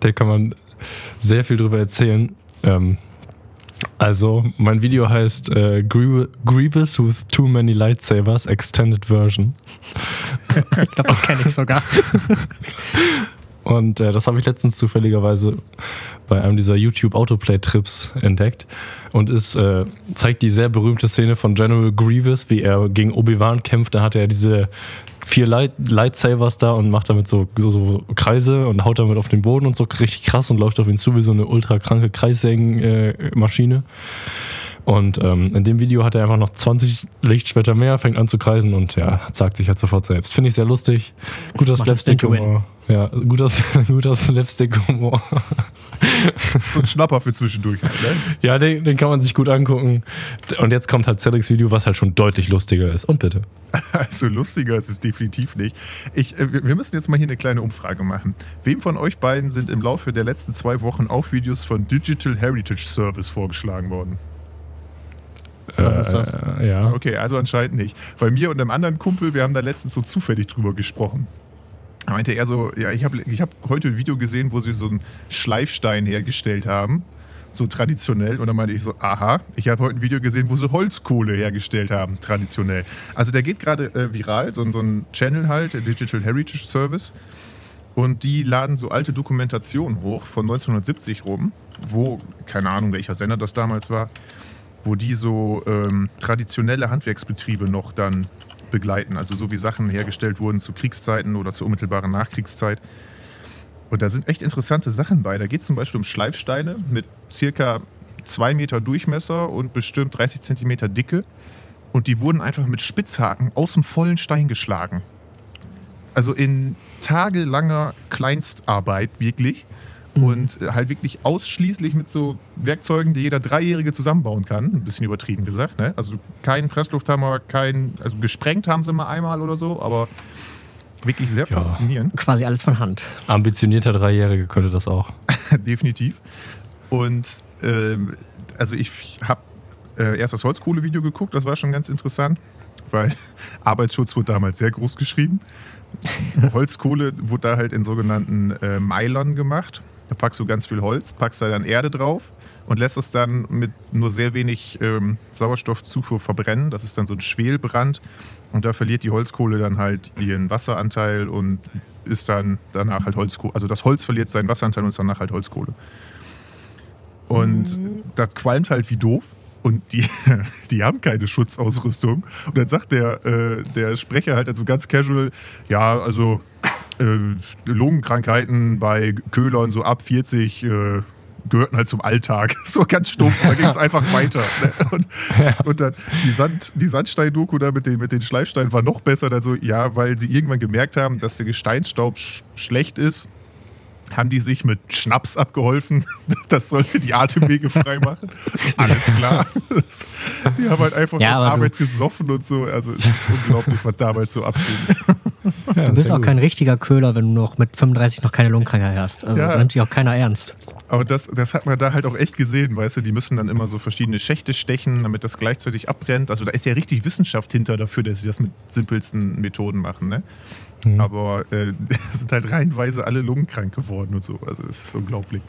Da kann man sehr viel drüber erzählen. Ähm, also, mein Video heißt äh, Griev- Grievous with Too Many Lightsabers Extended Version. Ich glaube, das kenne ich sogar. Und äh, das habe ich letztens zufälligerweise bei einem dieser YouTube Autoplay-Trips entdeckt. Und es äh, zeigt die sehr berühmte Szene von General Grievous, wie er gegen Obi-Wan kämpft. Da hat er diese vier Light Lightsabers da und macht damit so, so, so Kreise und haut damit auf den Boden und so richtig krass und läuft auf ihn zu wie so eine ultra kranke Kreissägen-Maschine. Und ähm, in dem Video hat er einfach noch 20 Lichtschwerter mehr, fängt an zu kreisen und ja, sagt sich halt sofort selbst. Finde ich sehr lustig. Guter. Slapstick-Humor. Ja, guter, guter Slapstick-Humor. So ein Schnapper für zwischendurch. Ne? Ja, den, den kann man sich gut angucken. Und jetzt kommt halt Cedrics Video, was halt schon deutlich lustiger ist. Und bitte. Also lustiger ist es definitiv nicht. Ich, äh, wir müssen jetzt mal hier eine kleine Umfrage machen. Wem von euch beiden sind im Laufe der letzten zwei Wochen auch Videos von Digital Heritage Service vorgeschlagen worden? Was ist das? Äh, ja. Okay, also anscheinend nicht. Bei mir und einem anderen Kumpel, wir haben da letztens so zufällig drüber gesprochen. Da meinte er so, ja, ich habe ich hab heute ein Video gesehen, wo sie so einen Schleifstein hergestellt haben. So traditionell. Und dann meinte ich so, aha, ich habe heute ein Video gesehen, wo sie Holzkohle hergestellt haben, traditionell. Also der geht gerade äh, viral, so, so ein Channel halt, der Digital Heritage Service. Und die laden so alte Dokumentationen hoch von 1970 rum, wo, keine Ahnung, welcher Sender das damals war, wo die so ähm, traditionelle Handwerksbetriebe noch dann begleiten. Also so wie Sachen hergestellt wurden zu Kriegszeiten oder zur unmittelbaren Nachkriegszeit. Und da sind echt interessante Sachen bei. Da geht es zum Beispiel um Schleifsteine mit circa zwei Meter Durchmesser und bestimmt 30 Zentimeter Dicke. Und die wurden einfach mit Spitzhaken aus dem vollen Stein geschlagen. Also in tagelanger Kleinstarbeit wirklich. Und äh, halt wirklich ausschließlich mit so Werkzeugen, die jeder Dreijährige zusammenbauen kann. Ein bisschen übertrieben gesagt. Ne? Also kein Presslufthammer, kein. Also gesprengt haben sie mal einmal oder so, aber wirklich sehr Ja. faszinierend. Quasi alles von Hand. Ambitionierter Dreijährige könnte das auch. Definitiv. Und ähm, also ich habe äh, erst das Holzkohle-Video geguckt, das war schon ganz interessant, weil Arbeitsschutz wurde damals sehr groß geschrieben. Holzkohle wurde da halt in sogenannten äh, Meilern gemacht. Da packst du ganz viel Holz, packst da dann Erde drauf und lässt es dann mit nur sehr wenig ähm, Sauerstoffzufuhr verbrennen. Das ist dann so ein Schwelbrand. Und da verliert die Holzkohle dann halt ihren Wasseranteil und ist dann danach halt Holzkohle. Also das Holz verliert seinen Wasseranteil und ist danach halt Holzkohle. Und das qualmt halt wie doof. Und die, die haben keine Schutzausrüstung. Und dann sagt der, äh, der Sprecher halt also ganz casual, ja, also äh, Lungenkrankheiten bei Köhlern so ab 40 äh, gehörten halt zum Alltag. So ganz stumpf. Da ging es einfach weiter. Ne? Und, und dann die, Sand, die Sandstein-Doku da mit den, mit den Schleifsteinen war noch besser. Dann so, ja, weil sie irgendwann gemerkt haben, dass der Gesteinsstaub sch schlecht ist, haben die sich mit Schnaps abgeholfen. Das sollte die Atemwege frei machen. Alles klar. Die haben halt einfach Ja, auf aber du- Arbeit gesoffen und so. Also es ist unglaublich, was damals so abging. Du bist auch kein richtiger Köhler, wenn du noch mit 35 noch keine Lungenkrankheit hast. Also Ja. da nimmt sich auch keiner ernst. Aber das, das hat man da halt auch echt gesehen, weißt du, die müssen dann immer so verschiedene Schächte stechen, damit das gleichzeitig abbrennt. Also da ist ja richtig Wissenschaft hinter dafür, dass sie das mit simpelsten Methoden machen, ne? Aber äh, sind halt reihenweise alle lungenkrank geworden und so. Also es ist unglaublich.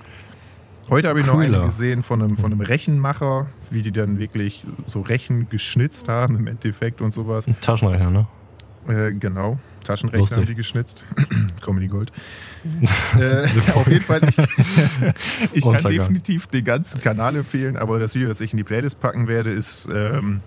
Heute habe ich noch Cooler. eine gesehen von einem, von einem Rechenmacher, wie die dann wirklich so Rechen geschnitzt haben im Endeffekt und sowas. Taschenrechner, ne? Äh, genau. Taschenrechner Lustig. haben die geschnitzt. Comedy Gold. äh, auf jeden Fall, ich, ich kann definitiv den ganzen Kanal empfehlen, aber das Video, das ich in die Playlist packen werde, ist. Ähm,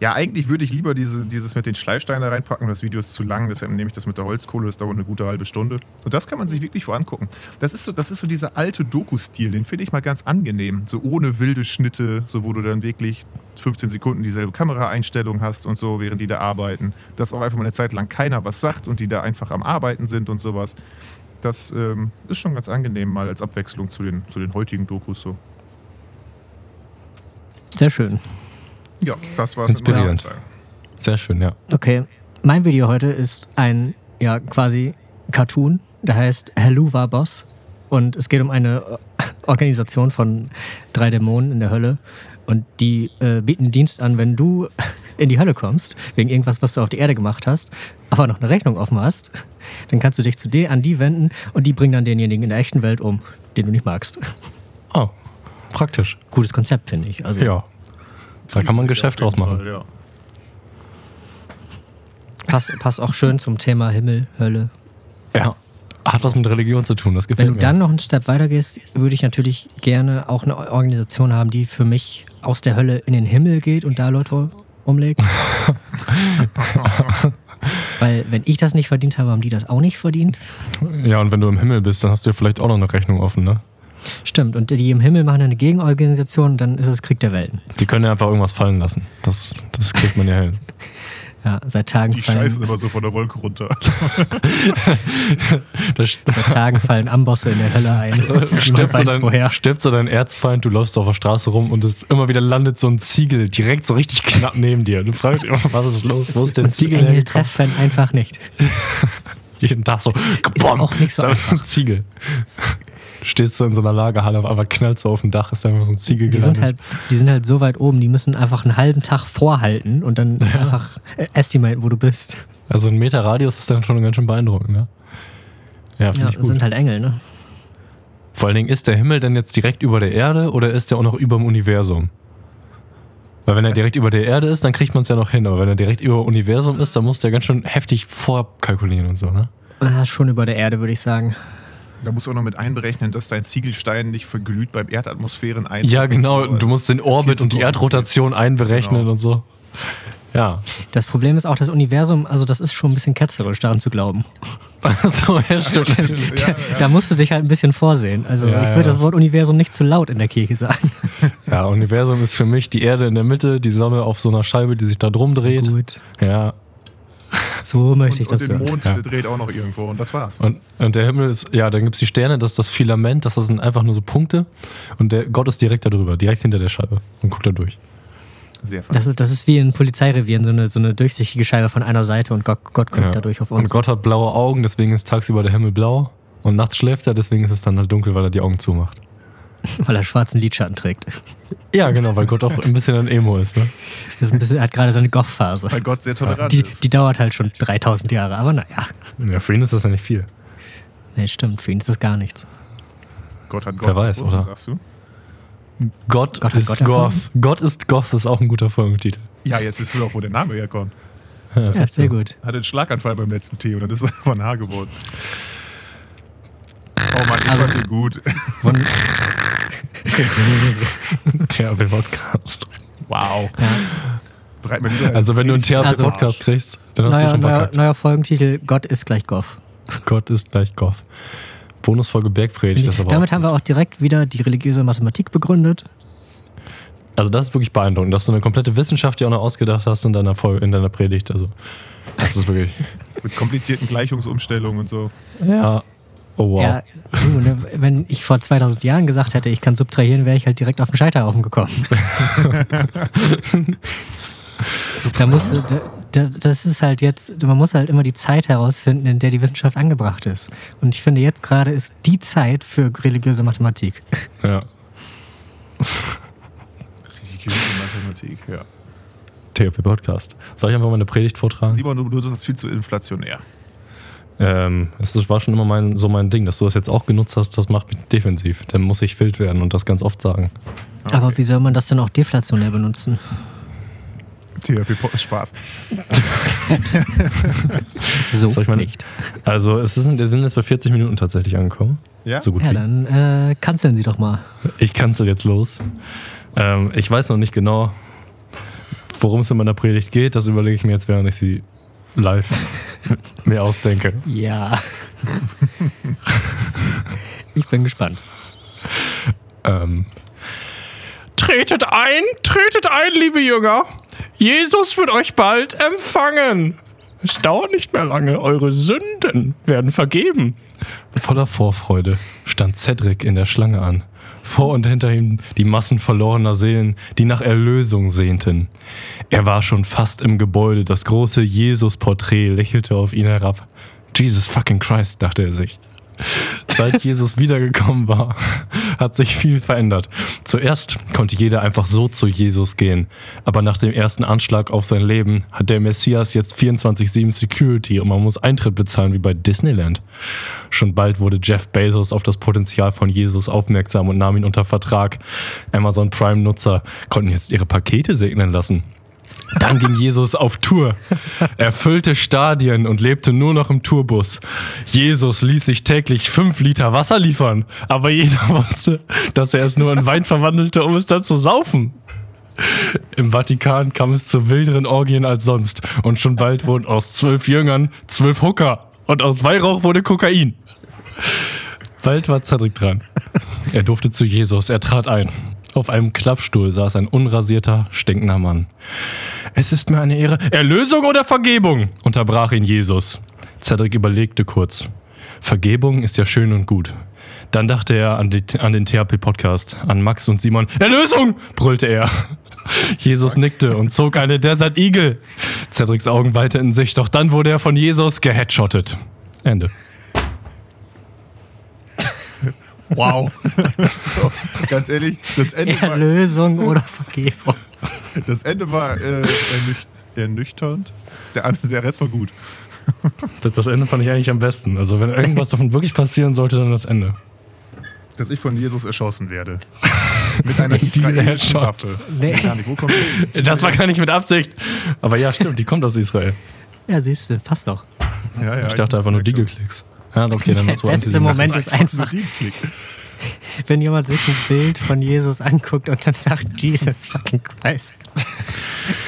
ja, eigentlich würde ich lieber diese, dieses mit den Schleifsteinen da reinpacken. Das Video ist zu lang, deshalb nehme ich das mit der Holzkohle. Das dauert eine gute halbe Stunde. Und das kann man sich wirklich vor angucken. Das ist so, das ist so dieser alte Doku-Stil. Den finde ich mal ganz angenehm. So ohne wilde Schnitte, so wo du dann wirklich 15 Sekunden dieselbe Kameraeinstellung hast und so, während die da arbeiten. Dass auch einfach mal eine Zeit lang keiner was sagt und die da einfach am Arbeiten sind und sowas. Das ähm, ist schon ganz angenehm, mal als Abwechslung zu den, zu den heutigen Dokus so. Sehr schön. Ja, das war's. Inspirierend. Sehr schön, ja. Okay, mein Video heute ist ein, ja, quasi Cartoon. Der heißt Helluva Boss. Und es geht um eine äh, Organisation von drei Dämonen in der Hölle. Und die äh, bieten Dienst an, wenn du in die Hölle kommst, wegen irgendwas, was du auf die Erde gemacht hast, aber noch eine Rechnung offen hast, dann kannst du dich zu dir, an die wenden und die bringen dann denjenigen in der echten Welt um, den du nicht magst. Oh, praktisch. Gutes Konzept, finde ich. Also Ja. Da kann man ein Geschäft draus machen. Ja. passt, passt auch schön zum Thema Himmel, Hölle. Ja. Hat was mit Religion zu tun, das gefällt Wenn du mir. dann noch einen Step weiter gehst, würde ich natürlich gerne auch eine Organisation haben, die für mich aus der Hölle in den Himmel geht und da Leute umlegt. Weil wenn ich das nicht verdient habe, haben die das auch nicht verdient. Ja, und wenn du im Himmel bist, dann hast du ja vielleicht auch noch eine Rechnung offen, ne? Stimmt, und die im Himmel machen eine Gegenorganisation, dann ist es Krieg der Welten. Die können ja einfach irgendwas fallen lassen. Das, das kriegt man ja hin. Ja, seit Tagen Die fallen, scheißen immer so von der Wolke runter. Das seit Tagen fallen Ambosse in der Hölle ein. Stirbt, so dein, woher. stirbt so dein Erzfeind, du läufst auf der Straße rum und es immer wieder landet so ein Ziegel direkt so richtig knapp neben dir. Du fragst dich immer, was ist los? Wo ist der Und die Ziegel Engel treffen einfach nicht. Jeden Tag so, Ist bom, auch nicht so ist einfach so ein Ziegel. Stehst so in so einer Lagerhalle, auf einmal knallt so auf dem Dach, ist einfach so ein Ziegel Die gelandet. sind, halt, die sind halt so weit oben, die müssen einfach einen halben Tag vorhalten und dann einfach äh, estimaten, wo du bist. Also ein Meter Radius ist dann schon ganz schön beeindruckend, ne? Ja, finde Ja, ich das sind halt Engel, ne? Vor allen Dingen, ist der Himmel denn jetzt direkt über der Erde oder ist der auch noch über dem Universum? Weil wenn er direkt über der Erde ist, dann kriegt man es ja noch hin. Aber wenn er direkt über dem Universum ist, dann muss der ganz schön heftig vorkalkulieren und so, ne? Ah, schon über der Erde, würde ich sagen. Da musst du auch noch mit einberechnen, dass dein Ziegelstein nicht verglüht beim Erdatmosphären ein. Ja, genau. Du musst den Orbit und die. Erdrotation einberechnen Genau. und so. Ja. Das Problem ist auch das Universum, also das ist schon ein bisschen ketzerisch, daran zu glauben. so, ja, stimmt. Ja, ja. Da musst du dich halt ein bisschen vorsehen. Also Ja, ich würde das das- Wort Universum nicht zu laut in der Kirche sagen. Ja, Universum ist für mich die Erde in der Mitte, die Sonne auf so einer Scheibe, die sich da drum dreht. Gut, Ja. So möchte ich Und, und das den hören. Mond, Ja. der dreht auch noch irgendwo und das war's. Und, und der Himmel ist, ja, dann gibt es die Sterne, das ist das Filament, das sind einfach nur so Punkte. Und der Gott ist direkt darüber, direkt hinter der Scheibe und guckt da durch. Sehr fein. Das ist, das ist wie in Polizeirevieren, so eine, so eine durchsichtige Scheibe von einer Seite und Gott, Gott guckt Ja. dadurch auf Und uns. Gott hat blaue Augen, deswegen ist tagsüber der Himmel blau. Und nachts schläft er, deswegen ist es dann halt dunkel, weil er die Augen zumacht. Weil er schwarzen Lidschatten trägt. Ja, genau, weil Gott auch ein bisschen ein Emo ist, ne? Ist ein bisschen, er hat gerade seine Goff-Phase. Weil Gott sehr tolerant Die, ist. die dauert halt schon 3000 Jahre, aber naja. Ja, für ihn ist das ja nicht viel. Nee, stimmt, für ihn ist das gar nichts. Gott hat Gott Wer weiß, oder? sagst du? Gott, Gott ist Gott Goth. erfunden? Gott ist Goth ist auch ein guter Folgentitel. Ja, jetzt wissen wir auch, wo der Name herkommt. das Ja, ist sehr so. gut. Hatte einen Schlaganfall beim letzten Tee und dann ist er ein Haar geworden. Oh Mann, ich Also- fand den gut. Von, THP-Podcast. Wow. ja. Also, wenn du einen Also- THP-Podcast kriegst, dann hast du neuer, schon neuer, verkackt. neuer Folgentitel: Gott ist gleich Goff. Gott ist gleich Goth. Bonusfolge Bergpredigt ist aber Damit auch haben wir auch direkt wieder die religiöse Mathematik begründet. Also das ist wirklich beeindruckend, dass du eine komplette Wissenschaft dir auch noch ausgedacht hast in deiner, Folge, in deiner Predigt. Also das ist wirklich... Mit komplizierten Gleichungsumstellungen und so. Ja. Oh wow. Ja, du, ne, wenn ich vor 2000 Jahren gesagt hätte, ich kann subtrahieren, wäre ich halt direkt auf den Scheiterhaufen gekommen. da musste, da, da, das ist halt jetzt, man muss halt immer die Zeit herausfinden, in der die Wissenschaft angebracht ist. Und ich finde, jetzt gerade ist die Zeit für religiöse Mathematik. Ja. Religiöse Mathematik, ja. THP-Podcast. Soll ich einfach mal eine Predigt vortragen? Simon, du benutzt das viel zu inflationär. Ähm, es war schon immer mein, so mein Ding, dass du das jetzt auch genutzt hast, das macht mich defensiv. Dann muss ich wild werden und das ganz oft sagen. Aber wie soll man das denn auch deflationär benutzen? THP ist Spaß. So Soll ich mal- nicht. Also es ist, wir sind jetzt bei 40 Minuten tatsächlich angekommen. Ja? So gut Ja, wie. dann äh, kanzeln Sie doch mal. Ich cancel jetzt los. Ähm, ich weiß noch nicht genau, worum es in meiner Predigt geht. Das überlege ich mir jetzt, während ich sie live mir ausdenke. Ja. ich bin gespannt. Ähm, tretet ein, tretet ein, liebe Jünger. Jesus wird euch bald empfangen. Es dauert nicht mehr lange, eure Sünden werden vergeben. Voller Vorfreude stand Cedric in der Schlange an. Vor und hinter ihm die Massen verlorener Seelen, die nach Erlösung sehnten. Er war schon fast im Gebäude, das große Jesus-Porträt lächelte auf ihn herab. Jesus fucking Christ, dachte er sich. Seit Jesus wiedergekommen war, hat sich viel verändert. Zuerst konnte jeder einfach so zu Jesus gehen, aber nach dem ersten Anschlag auf sein Leben hat der Messias jetzt 24/7 Security und man muss Eintritt bezahlen wie bei Disneyland. Schon bald wurde Jeff Bezos auf das Potenzial von Jesus aufmerksam und nahm ihn unter Vertrag. Amazon Prime-Nutzer konnten jetzt ihre Pakete segnen lassen. Dann ging Jesus auf Tour. Er füllte Stadien und lebte nur noch im Tourbus. Jesus ließ sich täglich fünf Liter Wasser liefern, aber jeder wusste, dass er es nur in Wein verwandelte, um es dann zu saufen. Im Vatikan kam es zu wilderen Orgien als sonst und schon bald wurden aus zwölf Jüngern zwölf Hooker und aus Weihrauch wurde Kokain. Bald war Cedric dran. Er durfte zu Jesus, er trat ein. Auf einem Klappstuhl saß ein unrasierter, stinkender Mann. Es ist mir eine Ehre. Erlösung oder Vergebung? unterbrach ihn Jesus. Cedric überlegte kurz. Vergebung ist ja schön und gut. Dann dachte er an, die, an den THP-Podcast, an Max und Simon. Erlösung! brüllte er. Jesus nickte und zog eine Desert Eagle. Cedrics Augen weiteten sich, doch dann wurde er von Jesus geheadshottet. Ende. Wow. so, ganz ehrlich, das Ende war, Erlösung oder Vergebung. das Ende war äh, ernüch ernüchternd. Der, der Rest war gut. Das, das Ende fand ich eigentlich am besten. Also wenn irgendwas davon wirklich passieren sollte, dann das Ende. Dass ich von Jesus erschossen werde. Mit einer israelischen. Waffe. Nee. Gar nicht. Wo kommt die? Das war gar nicht mit Absicht. Aber ja, stimmt, die kommt aus Israel. Ja, siehst du, passt doch. Ja, ja, Ich dachte einfach nur. Diggle-Klicks. Ja, okay, dann Der musst du beste Moment ist Einfach nur. wenn jemand sich ein Bild von Jesus anguckt und dann sagt, Jesus fucking Christ.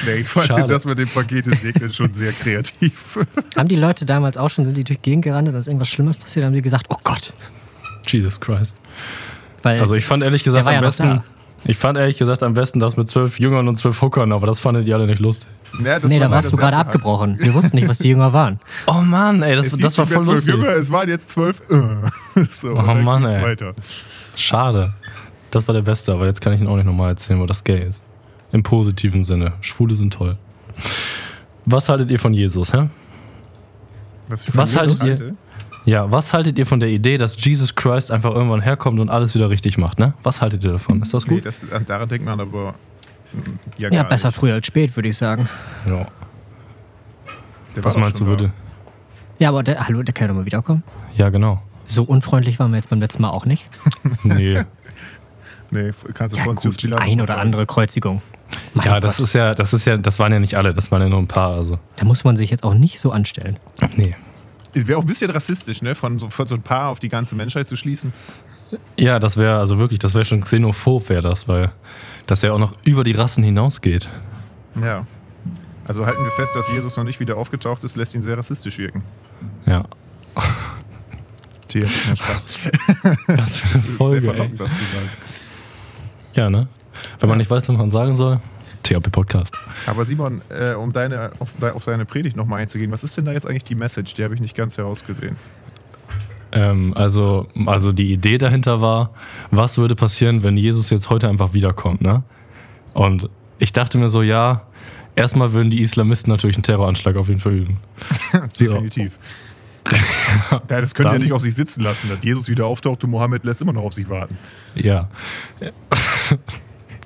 Nee, ich fand Schade. das mit dem Pakete segnen schon sehr kreativ. Haben die Leute damals auch schon, sind die durch die Gegend gerannt, und ist irgendwas Schlimmes passiert, haben die gesagt, oh Gott. Jesus Christ. Weil Also ich fand ehrlich gesagt am ja besten. Ich fand ehrlich gesagt am besten das mit zwölf Jüngern und zwölf Hookern, aber das fandet ihr alle nicht lustig. Ja, das nee, war da warst du gerade abgebrochen. Wir wussten nicht, was die Jünger waren. Oh Mann, ey, das, das war voll lustig. Jünger, es waren jetzt zwölf. Äh. So, Oh Mann, ey. weiter. Schade. Das war der Beste, aber jetzt kann ich ihn auch nicht nochmal erzählen, weil das gay ist. Im positiven Sinne. Schwule sind toll. Was haltet ihr von Jesus, hä? Was, von Was Jesus haltet ihr-? Ja, was haltet ihr von der Idee, dass Jesus Christ einfach irgendwann herkommt und alles wieder richtig macht, ne? Was haltet ihr davon? Ist das Nee, gut? das, daran denkt man aber ja, Ja, besser nicht. früh als spät, würde ich sagen. Ja. Der Was meinst du, würde? Ja, aber der, hallo, der kann doch mal wiederkommen. Ja, genau. So unfreundlich waren wir jetzt beim letzten Mal auch nicht. Nee. Nee, kannst du Ja, gut, Pilatus ein oder andere Kreuzigung. Mein ja, das Gott, ist ja, das ist ja, das waren ja nicht alle, das waren ja nur ein paar, also. da muss man sich jetzt auch nicht so anstellen. Nee. Wäre auch ein bisschen rassistisch, ne? Von so, von so ein paar auf die ganze Menschheit zu schließen. Ja, das wäre, also wirklich, das wäre schon xenophob, wäre das, weil das ja auch noch über die Rassen hinausgeht. Ja. Also halten wir fest, dass Jesus noch nicht wieder aufgetaucht ist, lässt ihn sehr rassistisch wirken. Ja. Tja, ja, Spaß. Was für eine sehr Folge, ey. verlockend, das zu sagen. Ja, ne? Wenn man nicht weiß, was man sagen soll, THP Podcast. Aber Simon, äh, um deine, auf, auf deine Predigt nochmal einzugehen, was ist denn da jetzt eigentlich die Message? Die habe ich nicht ganz herausgesehen. Ähm, also, also die Idee dahinter war, was würde passieren, wenn Jesus jetzt heute einfach wiederkommt, ne? Und ich dachte mir so, ja, erstmal würden die Islamisten natürlich einen Terroranschlag auf ihn verüben. Definitiv. ja, das können ja nicht auf sich sitzen lassen. Dass Jesus wieder auftaucht und Mohammed lässt immer noch auf sich warten. Ja.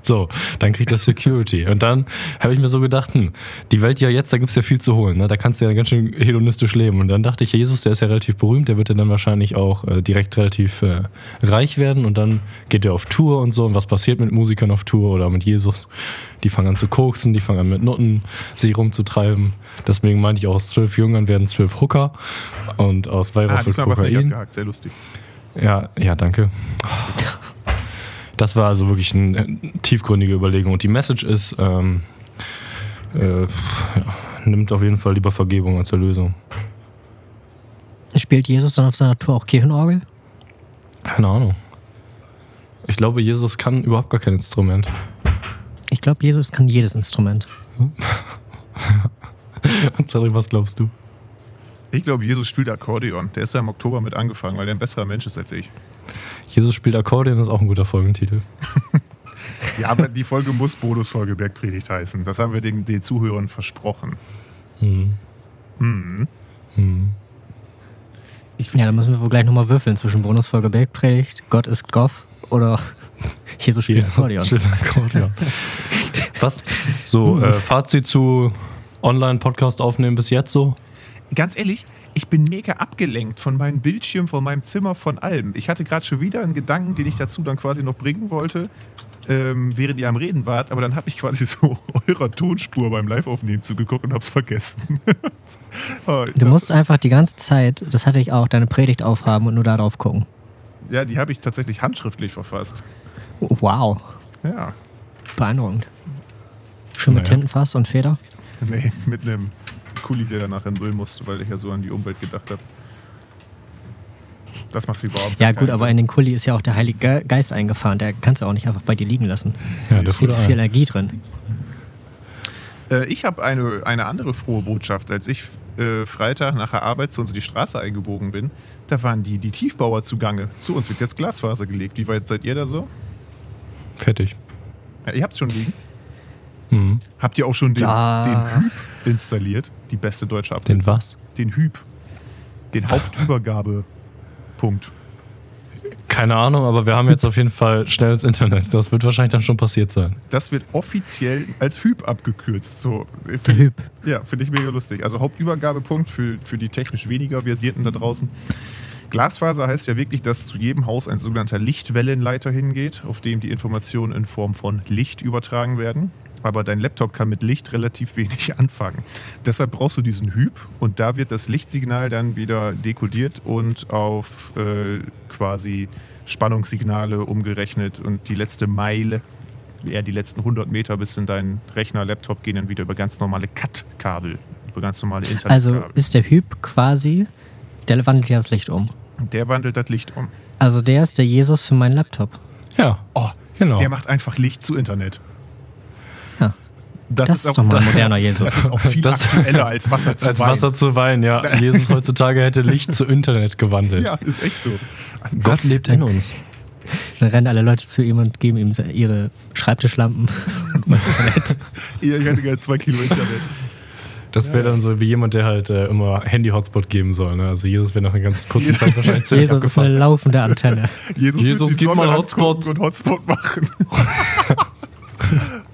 So, dann kriegt er Security. Und dann habe ich mir so gedacht, hm, die Welt ja jetzt, da gibt es ja viel zu holen. Ne? Da kannst du ja ganz schön hedonistisch leben. Und dann dachte ich, Jesus, der ist ja relativ berühmt, der wird ja dann wahrscheinlich auch äh, direkt relativ äh, reich werden. Und dann geht er auf Tour und so. Und was passiert mit Musikern auf Tour oder mit Jesus? Die fangen an zu koksen, die fangen an mit Nutten sich rumzutreiben. Deswegen meinte ich auch, aus zwölf Jüngern werden zwölf Hooker. Und aus Ah, Weihrauch wird was nicht Kokain. Sehr lustig. Ja, ja, danke. Das war also wirklich eine äh, tiefgründige Überlegung. Und die Message ist, ähm, äh, ja, nimmt auf jeden Fall lieber Vergebung als Erlösung. Spielt Jesus dann auf seiner Tour auch Kirchenorgel? Keine Ahnung. Ich glaube, Jesus kann überhaupt gar kein Instrument. Ich glaube, Jesus kann jedes Instrument. Sorry, was glaubst du? Ich glaube, Jesus spielt Akkordeon. Der ist ja im Oktober mit angefangen, weil der ein besserer Mensch ist als ich. Jesus spielt Akkordeon ist auch ein guter Folgentitel. Ja, aber die Folge muss Bonusfolge Bergpredigt heißen. Das haben wir den, den Zuhörern versprochen. Hm. Hm. Hm. Ich Ja, dann müssen wir wohl gleich nochmal würfeln zwischen Bonusfolge Bergpredigt, Gott ist Goff oder Jesus spielt Akkordeon. Spielt Akkordeon. was? So, äh, Fazit zu Online-Podcast aufnehmen bis jetzt so? ganz ehrlich, ich bin mega abgelenkt von meinem Bildschirm, von meinem Zimmer, von allem. Ich hatte gerade schon wieder einen Gedanken, den ich dazu dann quasi noch bringen wollte, ähm, während ihr am Reden wart, aber dann habe ich quasi so eurer Tonspur beim Live-Aufnehmen zugeguckt und habe es vergessen. Oh, Du musst einfach die ganze Zeit, das hatte ich auch, deine Predigt aufhaben und nur darauf gucken. Ja, die habe ich tatsächlich handschriftlich verfasst. Wow, Ja, beeindruckend. Schön mit Naja. Tintenfass und Feder. nee, mit einem Kuli, der danach in Müll musste, weil ich ja so an die Umwelt gedacht habe. Das macht überhaupt Ja, gut, aber Sinn. in den Kuli ist ja auch der Heilige Ge- Geist eingefahren. Der kannst du auch nicht einfach bei dir liegen lassen. Ja, der Viel fuhr zu viel Energie drin. Äh, ich habe eine, eine andere frohe Botschaft. Als ich äh, Freitag nach der Arbeit zu uns in die Straße eingebogen bin, da waren die, die Tiefbauer zugange. Zu uns wird jetzt Glasfaser gelegt. Wie weit seid ihr da so? Fertig. Ja, ihr habt es schon liegen. Mhm. Habt ihr auch schon den, den Hüb installiert? Die beste deutsche Den Abkürzung. was? Den Hüb. Den Hauptübergabepunkt. Keine Ahnung, aber wir haben jetzt auf jeden Fall schnelles Internet. Das wird wahrscheinlich dann schon passiert sein. Das wird offiziell als Hüb abgekürzt. So, Der Hüb. Ja, finde ich mega lustig. Also Hauptübergabepunkt für, für die technisch weniger Versierten da draußen. Glasfaser heißt ja wirklich, dass zu jedem Haus ein sogenannter Lichtwellenleiter hingeht, auf dem die Informationen in Form von Licht übertragen werden. Aber dein Laptop kann mit Licht relativ wenig anfangen. Deshalb brauchst du diesen Hüb und da wird das Lichtsignal dann wieder dekodiert und auf äh, quasi Spannungssignale umgerechnet und die letzte Meile, eher die letzten 100 Meter bis in deinen Rechner, Laptop gehen dann wieder über ganz normale CAT-Kabel, über ganz normale Internetkabel. Also ist der Hüb quasi, der wandelt ja das Licht um. Der wandelt das Licht um. Also der ist der Jesus für meinen Laptop. Ja, Oh, genau. der macht einfach Licht zu Internet. Ja. Das, ist, auch- doch mal das ein ist moderner auch- Jesus. Das ist auch viel Das- aktueller als Wasser zu Als Wein. Wasser zu Wein, ja. Jesus heutzutage hätte Licht zu Internet gewandelt. Ja, ist echt so. Gott lebt in uns. Dann rennen alle Leute zu ihm und geben ihm ihre Schreibtischlampen. Ihr hättet gerne zwei Kilo Internet. Das wäre dann so wie jemand, der halt äh, immer Handy-Hotspot geben soll. Ne? Also Jesus wäre nach einer ganz kurzen Zeit wahrscheinlich ziemlich Jesus ist eine laufende Antenne. Jesus, Jesus, wird die gib Sonne mal Hotspot. Und Hotspot machen.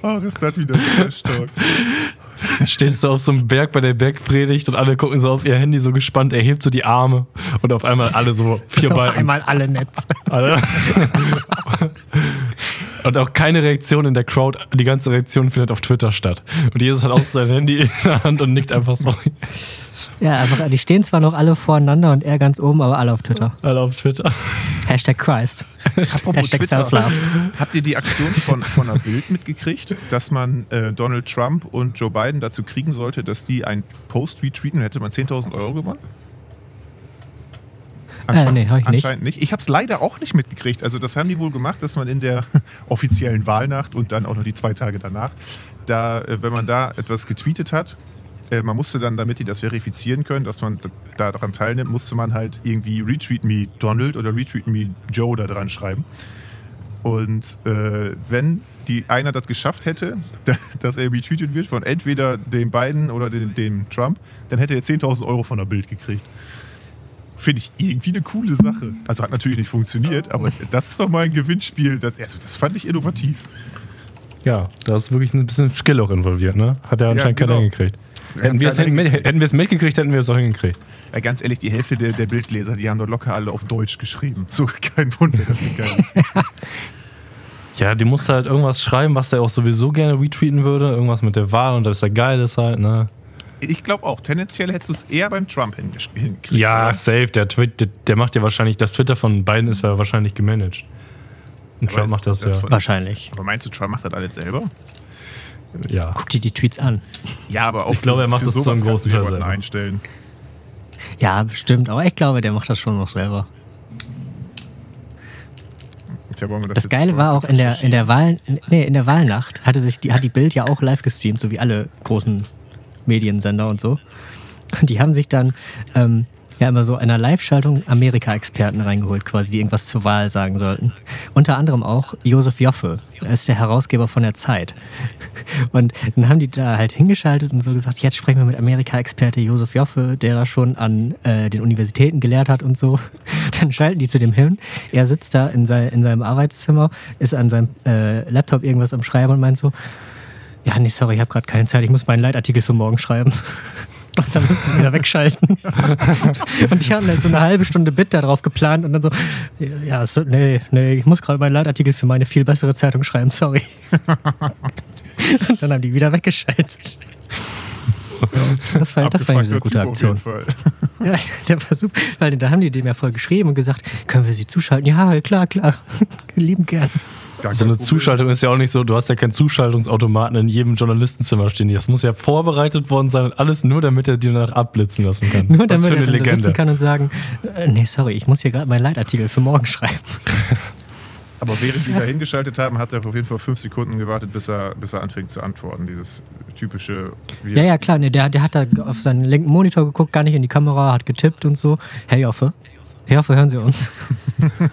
Ach, ist das wieder so stark. Stehst du auf so einem Berg bei der Bergpredigt und alle gucken so auf ihr Handy so gespannt, er hebt so die Arme und auf einmal alle so vier Auf Balken. einmal alle Netz. Alle. Und auch keine Reaktion in der Crowd. Die ganze Reaktion findet auf Twitter statt. Und Jesus hat auch sein Handy in der Hand und nickt einfach so. Ja, einfach, die stehen zwar noch alle voreinander und er ganz oben, aber alle auf Twitter. Alle auf Twitter. Hashtag Christ. Apropos Hashtag Twitter. Self-Love. Habt ihr die Aktion von, von einer Bild mitgekriegt, dass man äh, Donald Trump und Joe Biden dazu kriegen sollte, dass die einen Post retweeten und hätte man 10.000 Euro gewonnen? Äh, nee, hab ich nicht. Anscheinend nicht. Ich habe es leider auch nicht mitgekriegt. Also das haben die wohl gemacht, dass man in der offiziellen Wahlnacht und dann auch noch die zwei Tage danach, da, äh, wenn man da etwas getweetet hat, man musste dann, damit die das verifizieren können, dass man da daran teilnimmt, musste man halt irgendwie Retweet Me Donald oder Retweet Me Joe da dran schreiben. Und äh, wenn die einer das geschafft hätte, dass er retweetet wird von entweder dem Biden oder dem, dem Trump, dann hätte er 10.000 Euro von der Bild gekriegt. Finde ich irgendwie eine coole Sache. Also hat natürlich nicht funktioniert, aber das ist doch mal ein Gewinnspiel. Das, also das fand ich innovativ. Ja, da ist wirklich ein bisschen Skill auch involviert, ne? Hat er anscheinend genau. keiner hingekriegt. Hätten wir es es mitgekriegt, hätten wir es auch hingekriegt. Ja, ganz ehrlich, die Hälfte der, der Bildleser, die haben doch locker alle auf Deutsch geschrieben. So kein Wunder, dass die geil. Ja, die musste halt irgendwas schreiben, was er auch sowieso gerne retweeten würde. Irgendwas mit der Wahl und dass er geil ist halt, ne? Ich glaube auch, tendenziell hättest du es eher beim Trump hinkriegt. Ja, oder? safe. Der, Tweet, der, der macht ja wahrscheinlich, das Twitter von beiden ist ja wahrscheinlich gemanagt. Und Aber Trump ist macht das, das ja. von- Wahrscheinlich. Aber meinst du, Trump macht das alles selber? Ja. Guck dir die Tweets an. Ja, aber auch Ich glaube, er macht das zu einem großen Teil selber. einstellen. Ja, bestimmt. Aber ich glaube, der macht das schon noch selber. Tja, Das jetzt- Geile war das auch in der, in der? Wahl, nee, in der Wahlnacht hatte sich die, hat die Bild ja auch live gestreamt, so wie alle großen Mediensender und so. Die haben sich dann ähm, ja immer so in einer Live-Schaltung Amerika-Experten reingeholt, quasi, die irgendwas zur Wahl sagen sollten. Unter anderem auch Josef Joffe, er ist der Herausgeber von der Zeit. Und dann haben die da halt hingeschaltet und so gesagt, jetzt sprechen wir mit Amerika-Experte Josef Joffe, der da schon an äh, den Universitäten gelehrt hat und so. Dann schalten die zu dem hin. Er sitzt da in, sei, in seinem Arbeitszimmer, ist an seinem äh, Laptop irgendwas am Schreiben und meint so, ja, nee, sorry, ich habe gerade keine Zeit, ich muss meinen Leitartikel für morgen schreiben. Und dann müssen wir wieder wegschalten. Und die haben dann so eine halbe Stunde Bit darauf geplant und dann so, ja, so, nee, nee, ich muss gerade meinen Leitartikel für meine viel bessere Zeitung schreiben, sorry. Und dann haben die wieder weggeschaltet. Das war, das war eine Abgefuckter gute Typ auf jeden Aktion. Ja, der Versuch, weil da haben die dem ja voll geschrieben und gesagt, können wir sie zuschalten? Ja, klar, klar. Lieben gern. Gar So eine Problem. Zuschaltung ist ja auch nicht so, du hast ja keinen Zuschaltungsautomaten in jedem Journalistenzimmer stehen. Das muss ja vorbereitet worden sein und alles nur, damit er die danach abblitzen lassen kann. Nur Was damit für er eine dann da sitzen kann und sagen, äh, nee, sorry, ich muss hier gerade meinen Leitartikel für morgen schreiben. Aber während sie da hingeschaltet haben, hat er auf jeden Fall fünf Sekunden gewartet, bis er, bis er anfängt zu antworten. Dieses typische. wir- Ja, ja, klar, nee, der, der hat da auf seinen linken Monitor geguckt, gar nicht in die Kamera, hat getippt und so. Herr Joffe, Herr Joffe, hören Sie uns.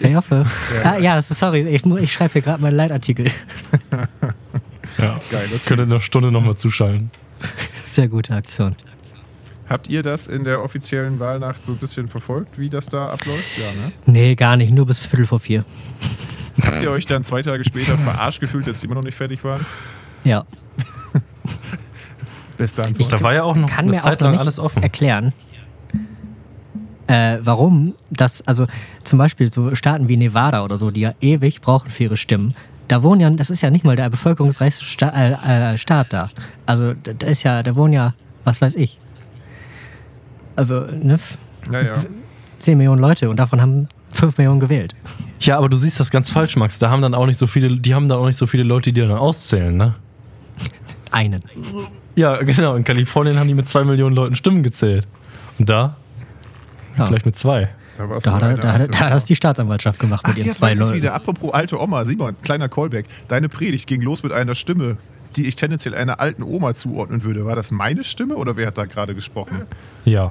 Herr Joffe. Ah, ja, das ist- sorry, ich, ich schreibe hier gerade meinen Leitartikel. Ja. Geil, okay. Könnte eine Stunde nochmal zuschalten. Sehr gute Aktion. Habt ihr das in der offiziellen Wahlnacht so ein bisschen verfolgt, wie das da abläuft? Ja, ne? Nee, gar nicht, nur bis Viertel vor vier. Habt ihr euch dann zwei Tage später verarscht gefühlt, dass sie immer noch nicht fertig waren? Ja. Beste Antwort. Da war ja auch noch kann eine mir auch Zeit noch lang nicht alles offen. erklären, äh, warum das, also zum Beispiel so Staaten wie Nevada oder so, die ja ewig brauchen für ihre Stimmen, da wohnen ja, das ist ja nicht mal der bevölkerungsreichste Sta äh, äh, Staat da. Also da, da ist ja, da wohnen ja, was weiß ich, also ne, Ja, ja. 10 Millionen Leute und davon haben 5 Millionen gewählt. Ja, aber du siehst das ganz falsch, Max. Da haben dann auch nicht so viele, die haben dann auch nicht so viele Leute, die dann auszählen, ne? Einen. Ja, genau. In Kalifornien haben die mit zwei Millionen Leuten Stimmen gezählt. Und da Ja. vielleicht mit zwei. Da, Da da, da hat das die Staatsanwaltschaft gemacht mit Ach, ihren jetzt zwei Leuten. wieder. Apropos alte Oma. Simon, kleiner Callback. Deine Predigt ging los mit einer Stimme, die ich tendenziell einer alten Oma zuordnen würde. War das meine Stimme oder wer hat da gerade gesprochen? Ja.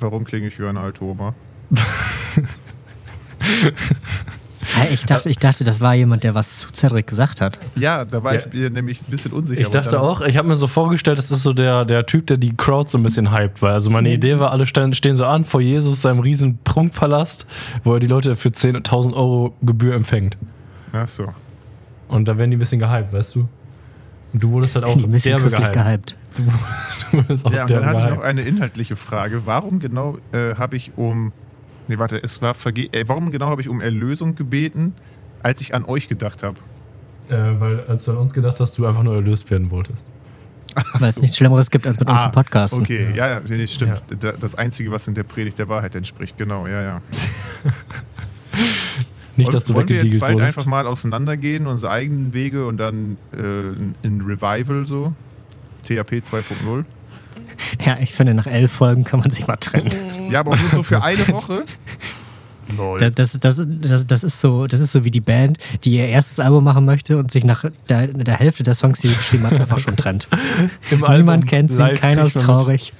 Warum klinge ich wie eine alte Oma? Hä, Ich dachte, ich dachte, das war jemand, der was zu Cedric gesagt hat. Ja, da war Ja. ich mir nämlich ein bisschen unsicher. Ich dachte auch, ich habe mir so vorgestellt, das ist so der, der Typ, der die Crowd so ein bisschen hypt. Weil also meine Idee war, alle stehen, stehen so an vor Jesus, seinem riesen Prunkpalast, wo er die Leute für 10.000 Euro Gebühr empfängt. Ach so. Und da werden die ein bisschen gehypt, weißt du? Und du wurdest halt auch christlich gehypt. gehypt. Du, du wurdest auch Ja, und dann hatte ich noch eine inhaltliche Frage. Warum genau äh, habe ich um. Nee, warte, es war verge äh, Warum genau habe ich um Erlösung gebeten, als ich an euch gedacht habe? Äh, weil als du an uns gedacht hast, du einfach nur erlöst werden wolltest. Weil es nichts Schlimmeres gibt, als mit uns zu podcasten. Ah, Okay, ja, ja, nee, stimmt. Da- Das Einzige, was in der Predigt der Wahrheit entspricht, genau, ja, ja. Nicht, dass du Wollen wir jetzt bald wurdest. einfach mal auseinandergehen, unsere eigenen Wege und dann äh, in Revival so? THP 2.0? Ja, ich finde, nach elf Folgen kann man sich mal trennen. Ja, aber auch nur so für eine Woche. Das, das, das, das, das, ist so, das ist so wie die Band, die ihr erstes Album machen möchte und sich nach der, der Hälfte der Songs, die sie geschrieben hat, einfach schon trennt. Im Niemand Album kennt sie, keiner ist traurig.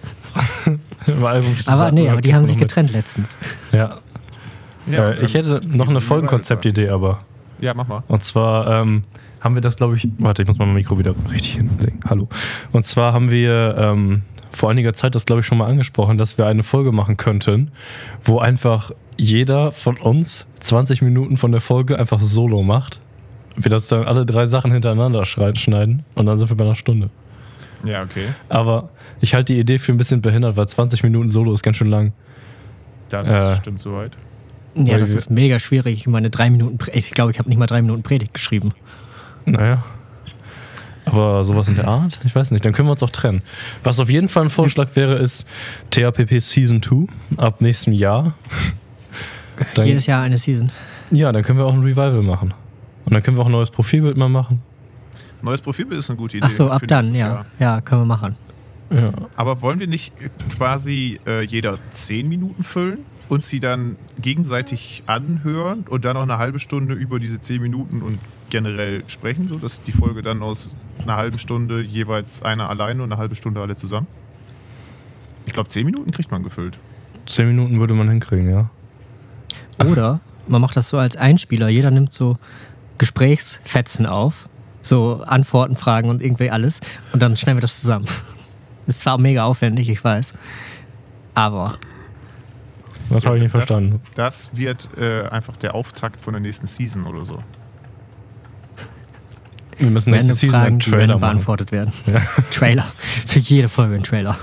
Im Album steht Aber das- nee, aber die haben sich getrennt letztens. Ja. Ja, äh, ich hätte noch eine Folgenkonzeptidee, aber. Ja, mach mal. Und zwar ähm, haben wir das, glaube ich. Warte, ich muss mal mein Mikro wieder richtig hinlegen. Hallo. Und zwar haben wir ähm, vor einiger Zeit das, glaube ich, schon mal angesprochen, dass wir eine Folge machen könnten, wo einfach jeder von uns 20 Minuten von der Folge einfach solo macht. Wir das dann alle drei Sachen hintereinander schneiden und dann sind wir bei einer Stunde. Ja, okay. Aber ich halte die Idee für ein bisschen behindert, weil 20 Minuten Solo ist ganz schön lang. Das Äh. stimmt soweit. Ja, Weil das ist mega schwierig. Ich meine, drei Minuten, ich glaube, ich habe nicht mal drei Minuten Predigt geschrieben. Naja. Aber sowas in der Art? Ich weiß nicht. Dann können wir uns auch trennen. Was auf jeden Fall ein Vorschlag wäre, ist THPP Season 2 ab nächstem Jahr. Dann, Jedes Jahr eine Season. ja, dann können wir auch ein Revival machen. Und dann können wir auch ein neues Profilbild mal machen. Neues Profilbild ist eine gute Idee. Ach so, ab dann, ja. Jahr. Ja, können wir machen. Ja. Aber wollen wir nicht quasi äh, jeder 10 Minuten füllen, uns die dann gegenseitig anhören und dann noch eine halbe Stunde über diese 10 Minuten und generell sprechen, so dass die Folge dann aus einer halben Stunde jeweils einer alleine und eine halbe Stunde alle zusammen? Ich glaube, 10 Minuten kriegt man gefüllt. Zehn Minuten würde man hinkriegen, ja. Oder man macht das so als Einspieler. Jeder nimmt so Gesprächsfetzen auf. So Antworten, Fragen und irgendwie alles. Und dann schneiden wir das zusammen. Ist zwar mega aufwendig, ich weiß. Aber Das habe ich nicht das, verstanden. Das wird äh, einfach der Auftakt von der nächsten Season oder so. Wir müssen nächste Season Fragen, einen Trailer beantwortet werden. Trailer. Für jede Folge ein Trailer.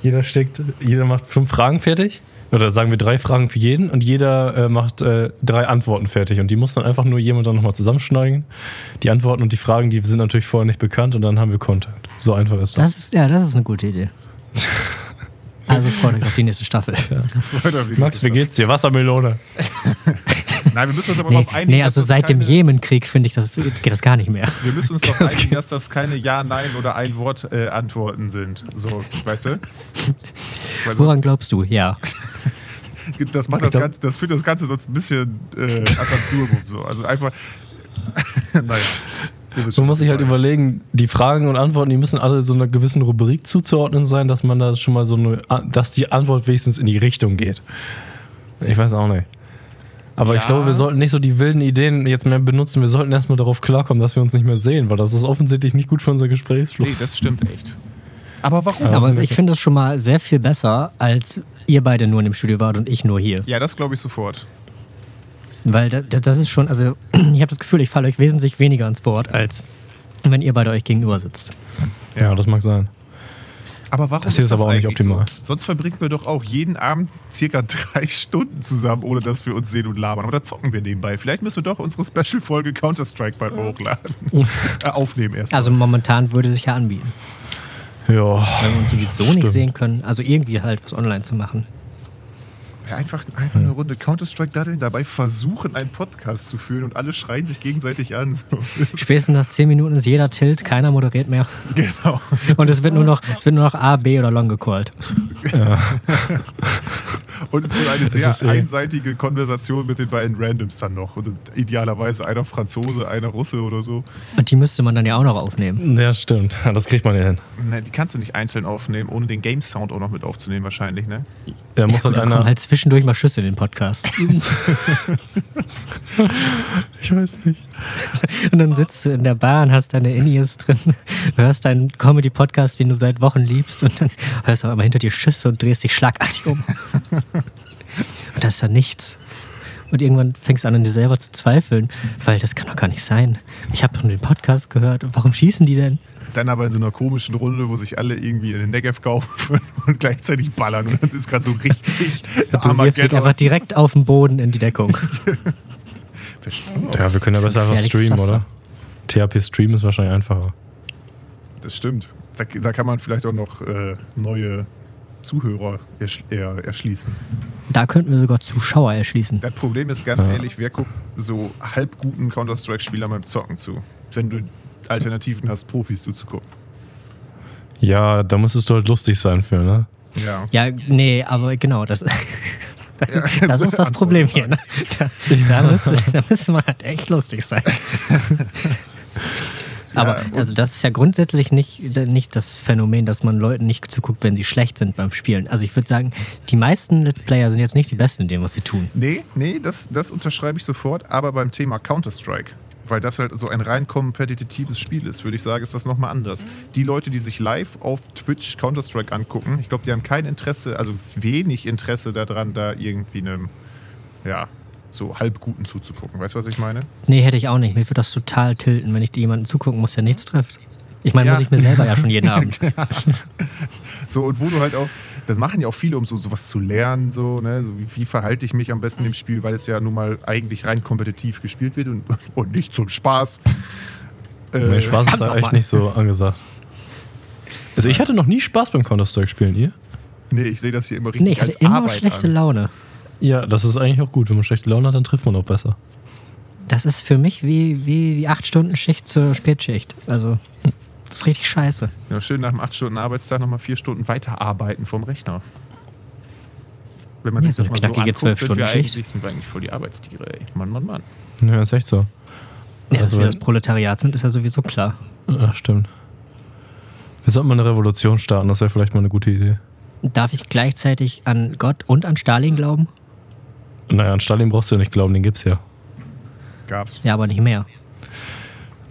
Jeder steckt, jeder macht fünf Fragen fertig. Oder sagen wir drei Fragen für jeden und jeder äh, macht äh, drei Antworten fertig. Und die muss dann einfach nur jemand dann nochmal zusammenschneiden. Die Antworten und die Fragen, die sind natürlich vorher nicht bekannt und dann haben wir Content. So einfach ist das. Das ist, ja, das ist eine gute Idee. Also freut euch auf die nächste Staffel. Die Max, nächste wie geht's dir? Wassermelone. Nein, wir müssen uns aber Nee, darauf einigen. nee also seit dem keine- Jemenkrieg finde ich, das geht das gar nicht mehr. Wir müssen uns darauf einigen, dass das keine Ja, Nein oder ein Wort äh, Antworten sind. So, weißt du? Weil Woran sonst, glaubst du? Ja. das macht das glaub- Ganze, das führt das Ganze sonst ein bisschen äh, ad absurdum. So. Also einfach. naja. Man muss sich ich halt überlegen, die Fragen und Antworten, die müssen alle so einer gewissen Rubrik zuzuordnen sein, dass man da schon mal so eine, dass die Antwort wenigstens in die Richtung geht. Ich weiß auch nicht. Aber ich Ja. glaube, wir sollten nicht so die wilden Ideen jetzt mehr benutzen. Wir sollten erstmal darauf klarkommen, dass wir uns nicht mehr sehen, weil das ist offensichtlich nicht gut für unser Gesprächsfluss. Nee, das stimmt echt. Aber warum? Ja. Aber Also ich finde das schon mal sehr viel besser, als ihr beide nur in dem Studio wart und ich nur hier. Ja, das glaube ich sofort. Weil da, da, das ist schon, also ich habe das Gefühl, ich falle euch wesentlich weniger ins Wort, als wenn ihr beide euch gegenüber sitzt. ja, das mag sein. Aber warum Das hier ist aber auch nicht eigentlich optimal. So? Sonst verbringen wir doch auch jeden Abend circa drei Stunden zusammen, ohne dass wir uns sehen und labern. Aber da zocken wir nebenbei. Vielleicht müssen wir doch unsere Special-Folge Counter-Strike bald hochladen. äh, aufnehmen erst. Also momentan würde sich ja anbieten. Ja. Wenn wir uns sowieso Stimmt. nicht sehen können, also irgendwie halt was online zu machen. Ja, einfach, einfach eine Runde Counter-Strike daddeln, dabei versuchen, einen Podcast zu führen und alle schreien sich gegenseitig an. So. Spätestens nach 10 Minuten ist jeder tilt, keiner moderiert mehr. genau. Und es wird nur noch, es wird nur noch A, B oder Long gecallt. Und es wird eine sehr ist, äh, einseitige Konversation mit den beiden Randoms dann noch. Und idealerweise einer Franzose, einer Russe oder so. Und die müsste man dann ja auch noch aufnehmen. Ja, stimmt. Ja, Das kriegt man ja hin. Nein, die kannst du nicht einzeln aufnehmen, ohne den Game-Sound auch noch mit aufzunehmen, wahrscheinlich, ne? Da muss Ja, halt einer. halt zwischendurch mal Schüsse in den Podcast. ich weiß nicht. Und dann sitzt du in der Bar und hast deine In-Ears drin, hörst deinen Comedy-Podcast, den du seit Wochen liebst, und dann hörst du aber hinter dir Schüsse und drehst dich schlagartig um. Und da ist dann nichts. Und irgendwann fängst du an, an dir selber zu zweifeln, weil das kann doch gar nicht sein. Ich habe doch nur den Podcast gehört. Und warum schießen die denn? Dann aber in so einer komischen Runde, wo sich alle irgendwie in den Negev kaufen und gleichzeitig ballern. Und das ist gerade so richtig Du wirfst dich einfach direkt auf den Boden in die Deckung. Ja, wir können ja besser ein einfach streamen, Pflaster. oder? THP Stream ist wahrscheinlich einfacher. Das stimmt. Da, da kann man vielleicht auch noch äh, neue Zuhörer ersch er erschließen. Da könnten wir sogar Zuschauer erschließen. Das Problem ist ganz Ja. ehrlich, wer guckt so halb guten Counter-Strike-Spielern beim Zocken zu? Wenn du Alternativen hast, Profis zuzugucken. Ja, da müsstest du halt lustig sein für, ne? Ja. Ja, nee, aber genau, das, das ist das Problem hier. Ne? Da, da, müsste, da müsste man halt echt lustig sein. Aber also das ist ja grundsätzlich nicht, nicht das Phänomen, dass man Leuten nicht zuguckt, wenn sie schlecht sind beim Spielen. Also ich würde sagen, die meisten Let's Player sind jetzt nicht die Besten in dem, was sie tun. Nee, nee, das, das unterschreibe ich sofort. Aber beim Thema Counter-Strike, weil das halt so ein rein kompetitives Spiel ist, würde ich sagen, ist das nochmal anders. Die Leute, die sich live auf Twitch Counter-Strike angucken, ich glaube, die haben kein Interesse, also wenig Interesse daran, da irgendwie einem, ja, so halb guten zuzugucken. Weißt du, was ich meine? Nee, hätte ich auch nicht. Mir würde das total tilten, wenn ich jemanden zugucken muss, der nichts trifft. Ich meine, Ja. muss ich mir selber ja schon jeden Abend. So, und wo du halt auch, das machen ja auch viele, um so sowas zu lernen, so, ne, so wie, wie verhalte ich mich am besten im Spiel, weil es ja nun mal eigentlich rein kompetitiv gespielt wird und, und nicht zum Spaß. Äh, Nee, Spaß ist da echt nicht so angesagt. Also ich hatte noch nie Spaß beim Counter-Strike-Spielen, ihr? nee, ich sehe das hier immer richtig Nee, ich hatte als immer Arbeit schlechte an. Laune. Ja, das ist eigentlich auch gut. Wenn man schlechte Laune hat, dann trifft man auch besser. Das ist für mich wie, wie die 8-Stunden-Schicht zur Spätschicht. Also, das ist richtig scheiße. Ja, schön nach einem 8-Stunden-Arbeitstag nochmal 4 Stunden weiterarbeiten vom Rechner. Wenn man Ja, sich so das mal so knackige anguckt, sind wir 12-Stunden-Schicht. eigentlich, sind wir eigentlich voll die Arbeitstiere, ey. Mann, Mann, Mann. Ja, ist echt so. Ja, dass Also wir wenn- das Proletariat sind, ist ja sowieso klar. Ja, stimmt. Wir sollten mal eine Revolution starten, das wäre vielleicht mal eine gute Idee. Darf ich gleichzeitig an Gott und an Stalin glauben? Naja, an Stalin brauchst du ja nicht glauben, den gibt's ja. Gab's. Ja, aber nicht mehr.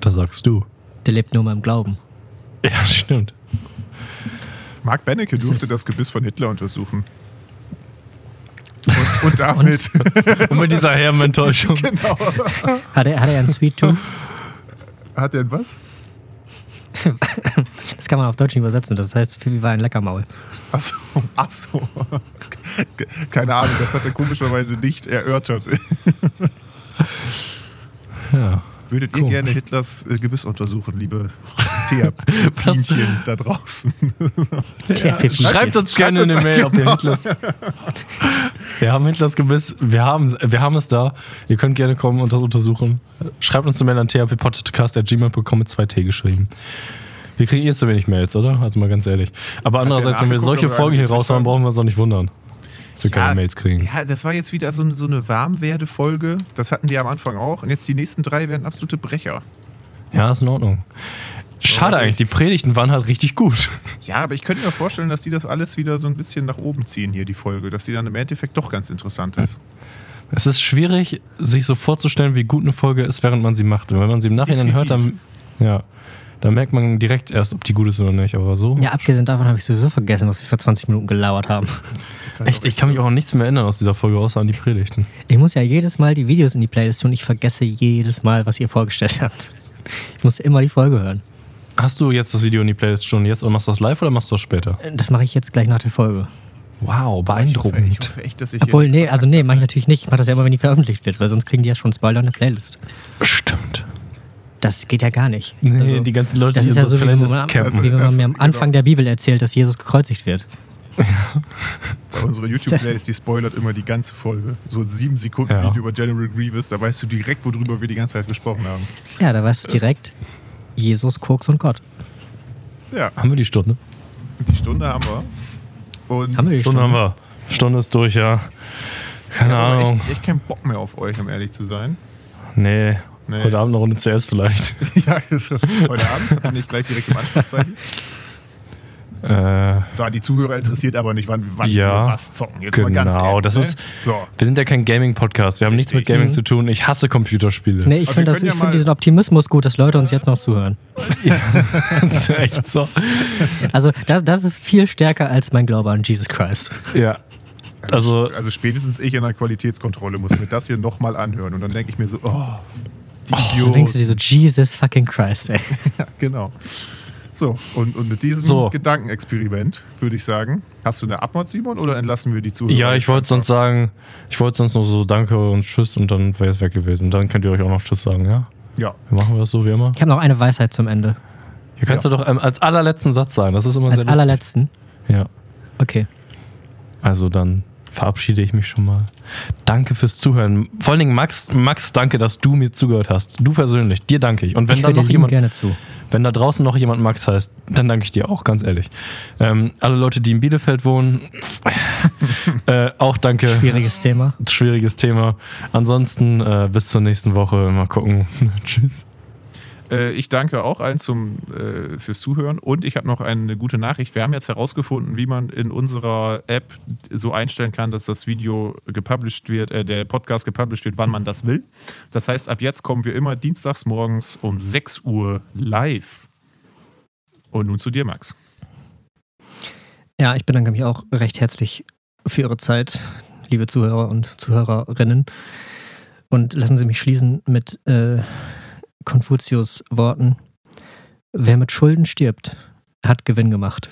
Das sagst du. Der lebt nur beim Glauben. Ja, stimmt. Mark Benecke durfte das Gebiss von Hitler untersuchen. Und, und damit. Und mit dieser Hermentäuschung. genau. Hat er, hat er einen Sweet Tooth? Hat er ein was? Das kann man auf Deutsch nicht übersetzen. Das heißt, wie war ein Leckermaul. Achso, achso. Keine Ahnung, das hat er komischerweise nicht erörtert. Ja. Würdet ihr Komisch. gerne Hitlers äh, Gebiss untersuchen, liebe THP-Pinchen da draußen. THP Schreibt uns gerne uns eine Mail, ob ihr. Hitlers. Wir haben Hitlers Gebiss, wir haben, wir haben es da. Ihr könnt gerne kommen und das untersuchen. Schreibt uns eine Mail an thppodcast.gmail.com mit 2T geschrieben. Wir kriegen eh zu wenig Mails, oder? Also mal ganz ehrlich. Aber andererseits, wenn wir solche Folgen hier raushauen, haben. brauchen wir uns auch nicht wundern, dass wir keine Mails kriegen. Ja, das war jetzt wieder so, so eine Warmwerde-Folge. Das hatten die am Anfang auch. Und jetzt die nächsten drei werden absolute Brecher. Ja, ist in Ordnung. Schade Ja, eigentlich, die Predigten waren halt richtig gut. Ja, aber ich könnte mir vorstellen, dass die das alles wieder so ein bisschen nach oben ziehen, hier die Folge. Dass die dann im Endeffekt doch ganz interessant ist. Es ist schwierig, sich so vorzustellen, wie gut eine Folge ist, während man sie macht. Und wenn man sie im Nachhinein hört, dann, ja, dann merkt man direkt erst, ob die gut ist oder nicht. Aber so. Ja, abgesehen davon habe ich sowieso vergessen, was wir vor 20 Minuten gelauert haben. Echt, ich kann mich auch an nichts mehr erinnern aus dieser Folge, außer an die Predigten. Ich muss ja jedes Mal die Videos in die Playlist tun. Ich vergesse jedes Mal, was ihr vorgestellt habt. Ich muss immer die Folge hören. Hast du jetzt das Video in die Playlist schon jetzt und machst du das live oder machst du das später? Das mache ich jetzt gleich nach der Folge. Wow, Ich hoffe, ich beeindruckend. hoffe echt, dass ich Obwohl, nee, also nee, mache ich natürlich nicht. Ich mache das ja immer, wenn die veröffentlicht wird, weil sonst kriegen die ja schon Spoiler in der Playlist. Stimmt. Das geht ja gar nicht. Nee, Also, die ganzen Leute, das die ist ja so, wie wenn man, wie wenn man mir am genau. Anfang der Bibel erzählt, dass Jesus gekreuzigt wird. Bei unserer YouTube-Playlist, die spoilert immer die ganze Folge. So ein sieben Sekunden Ja. Video über General Grievous, da weißt du direkt, worüber wir die ganze Zeit gesprochen haben. Ja, da weißt du direkt, Jesus, Koks und Gott. Ja, Haben wir die Stunde? die Stunde haben wir. Und Haben wir die Stunde haben wir. Stunde ist durch, ja. Keine Ja, Ahnung. echt, echt keinen Bock mehr auf euch, um ehrlich zu sein. Nee. Nee. Heute Abend eine Runde CS vielleicht. ja, also, heute Abend nicht gleich direkt im Anschlusszeit. äh, So, die Zuhörer interessiert aber nicht, wann, wann Ja, wir was zocken. Jetzt mal ganz genau, ehrlich, das ne? ist- So, wir sind ja kein Gaming-Podcast. Wir haben nichts mit Richtig. Gaming Mhm. zu tun. Ich hasse Computerspiele. Nee, ich finde ja find diesen Optimismus gut, dass Leute uns jetzt noch zuhören. Das ist echt so. Also, das, das ist viel stärker als mein Glaube an Jesus Christ. Ja. Also, also spätestens ich in der Qualitätskontrolle muss mir das hier nochmal anhören. Und dann denke ich mir so, oh, die Dann Idioten. denkst du dir so, Jesus fucking Christ, ey. Ja, genau. So, und, und mit diesem So. Gedankenexperiment würde ich sagen, hast du eine Abmord, Simon, oder entlassen wir die Zuhörer? ja, ich wollte sonst sagen, ich wollte sonst nur so Danke und Tschüss und dann wäre es weg gewesen. Dann könnt ihr euch auch noch Tschüss sagen, ja? Ja, Wir machen das so wie immer. Ich habe noch eine Weisheit zum Ende. Hier kannst Ja. du doch ähm, als allerletzten Satz sagen. Das ist immer sehr Als lustig. allerletzten. Ja. Okay. Also dann verabschiede ich mich schon mal. Danke fürs Zuhören. Vor allen Dingen Max, Max, danke, dass du mir zugehört hast. Du persönlich, dir danke ich. Und wenn ich da noch jemand, gerne zu. wenn da draußen noch jemand Max heißt, dann danke ich dir auch, ganz ehrlich. Ähm, alle Leute, die in Bielefeld wohnen, äh, auch danke. Schwieriges Thema. Schwieriges Thema. Ansonsten äh, bis zur nächsten Woche. Mal gucken. Tschüss. Äh, ich danke auch allen zum, äh, fürs Zuhören und ich habe noch eine gute Nachricht. Wir haben jetzt herausgefunden, wie man in unserer App so einstellen kann, dass das Video gepublished wird, äh, der Podcast gepublished wird, wann man das will. Das heißt, ab jetzt kommen wir immer dienstags morgens um 6 Uhr live. Und nun zu dir, Max. Ja, ich bedanke mich auch recht herzlich für Ihre Zeit, liebe Zuhörer und Zuhörerinnen. Und lassen Sie mich schließen mit äh, Konfuzius Worten. Wer mit Schulden stirbt, hat Gewinn gemacht.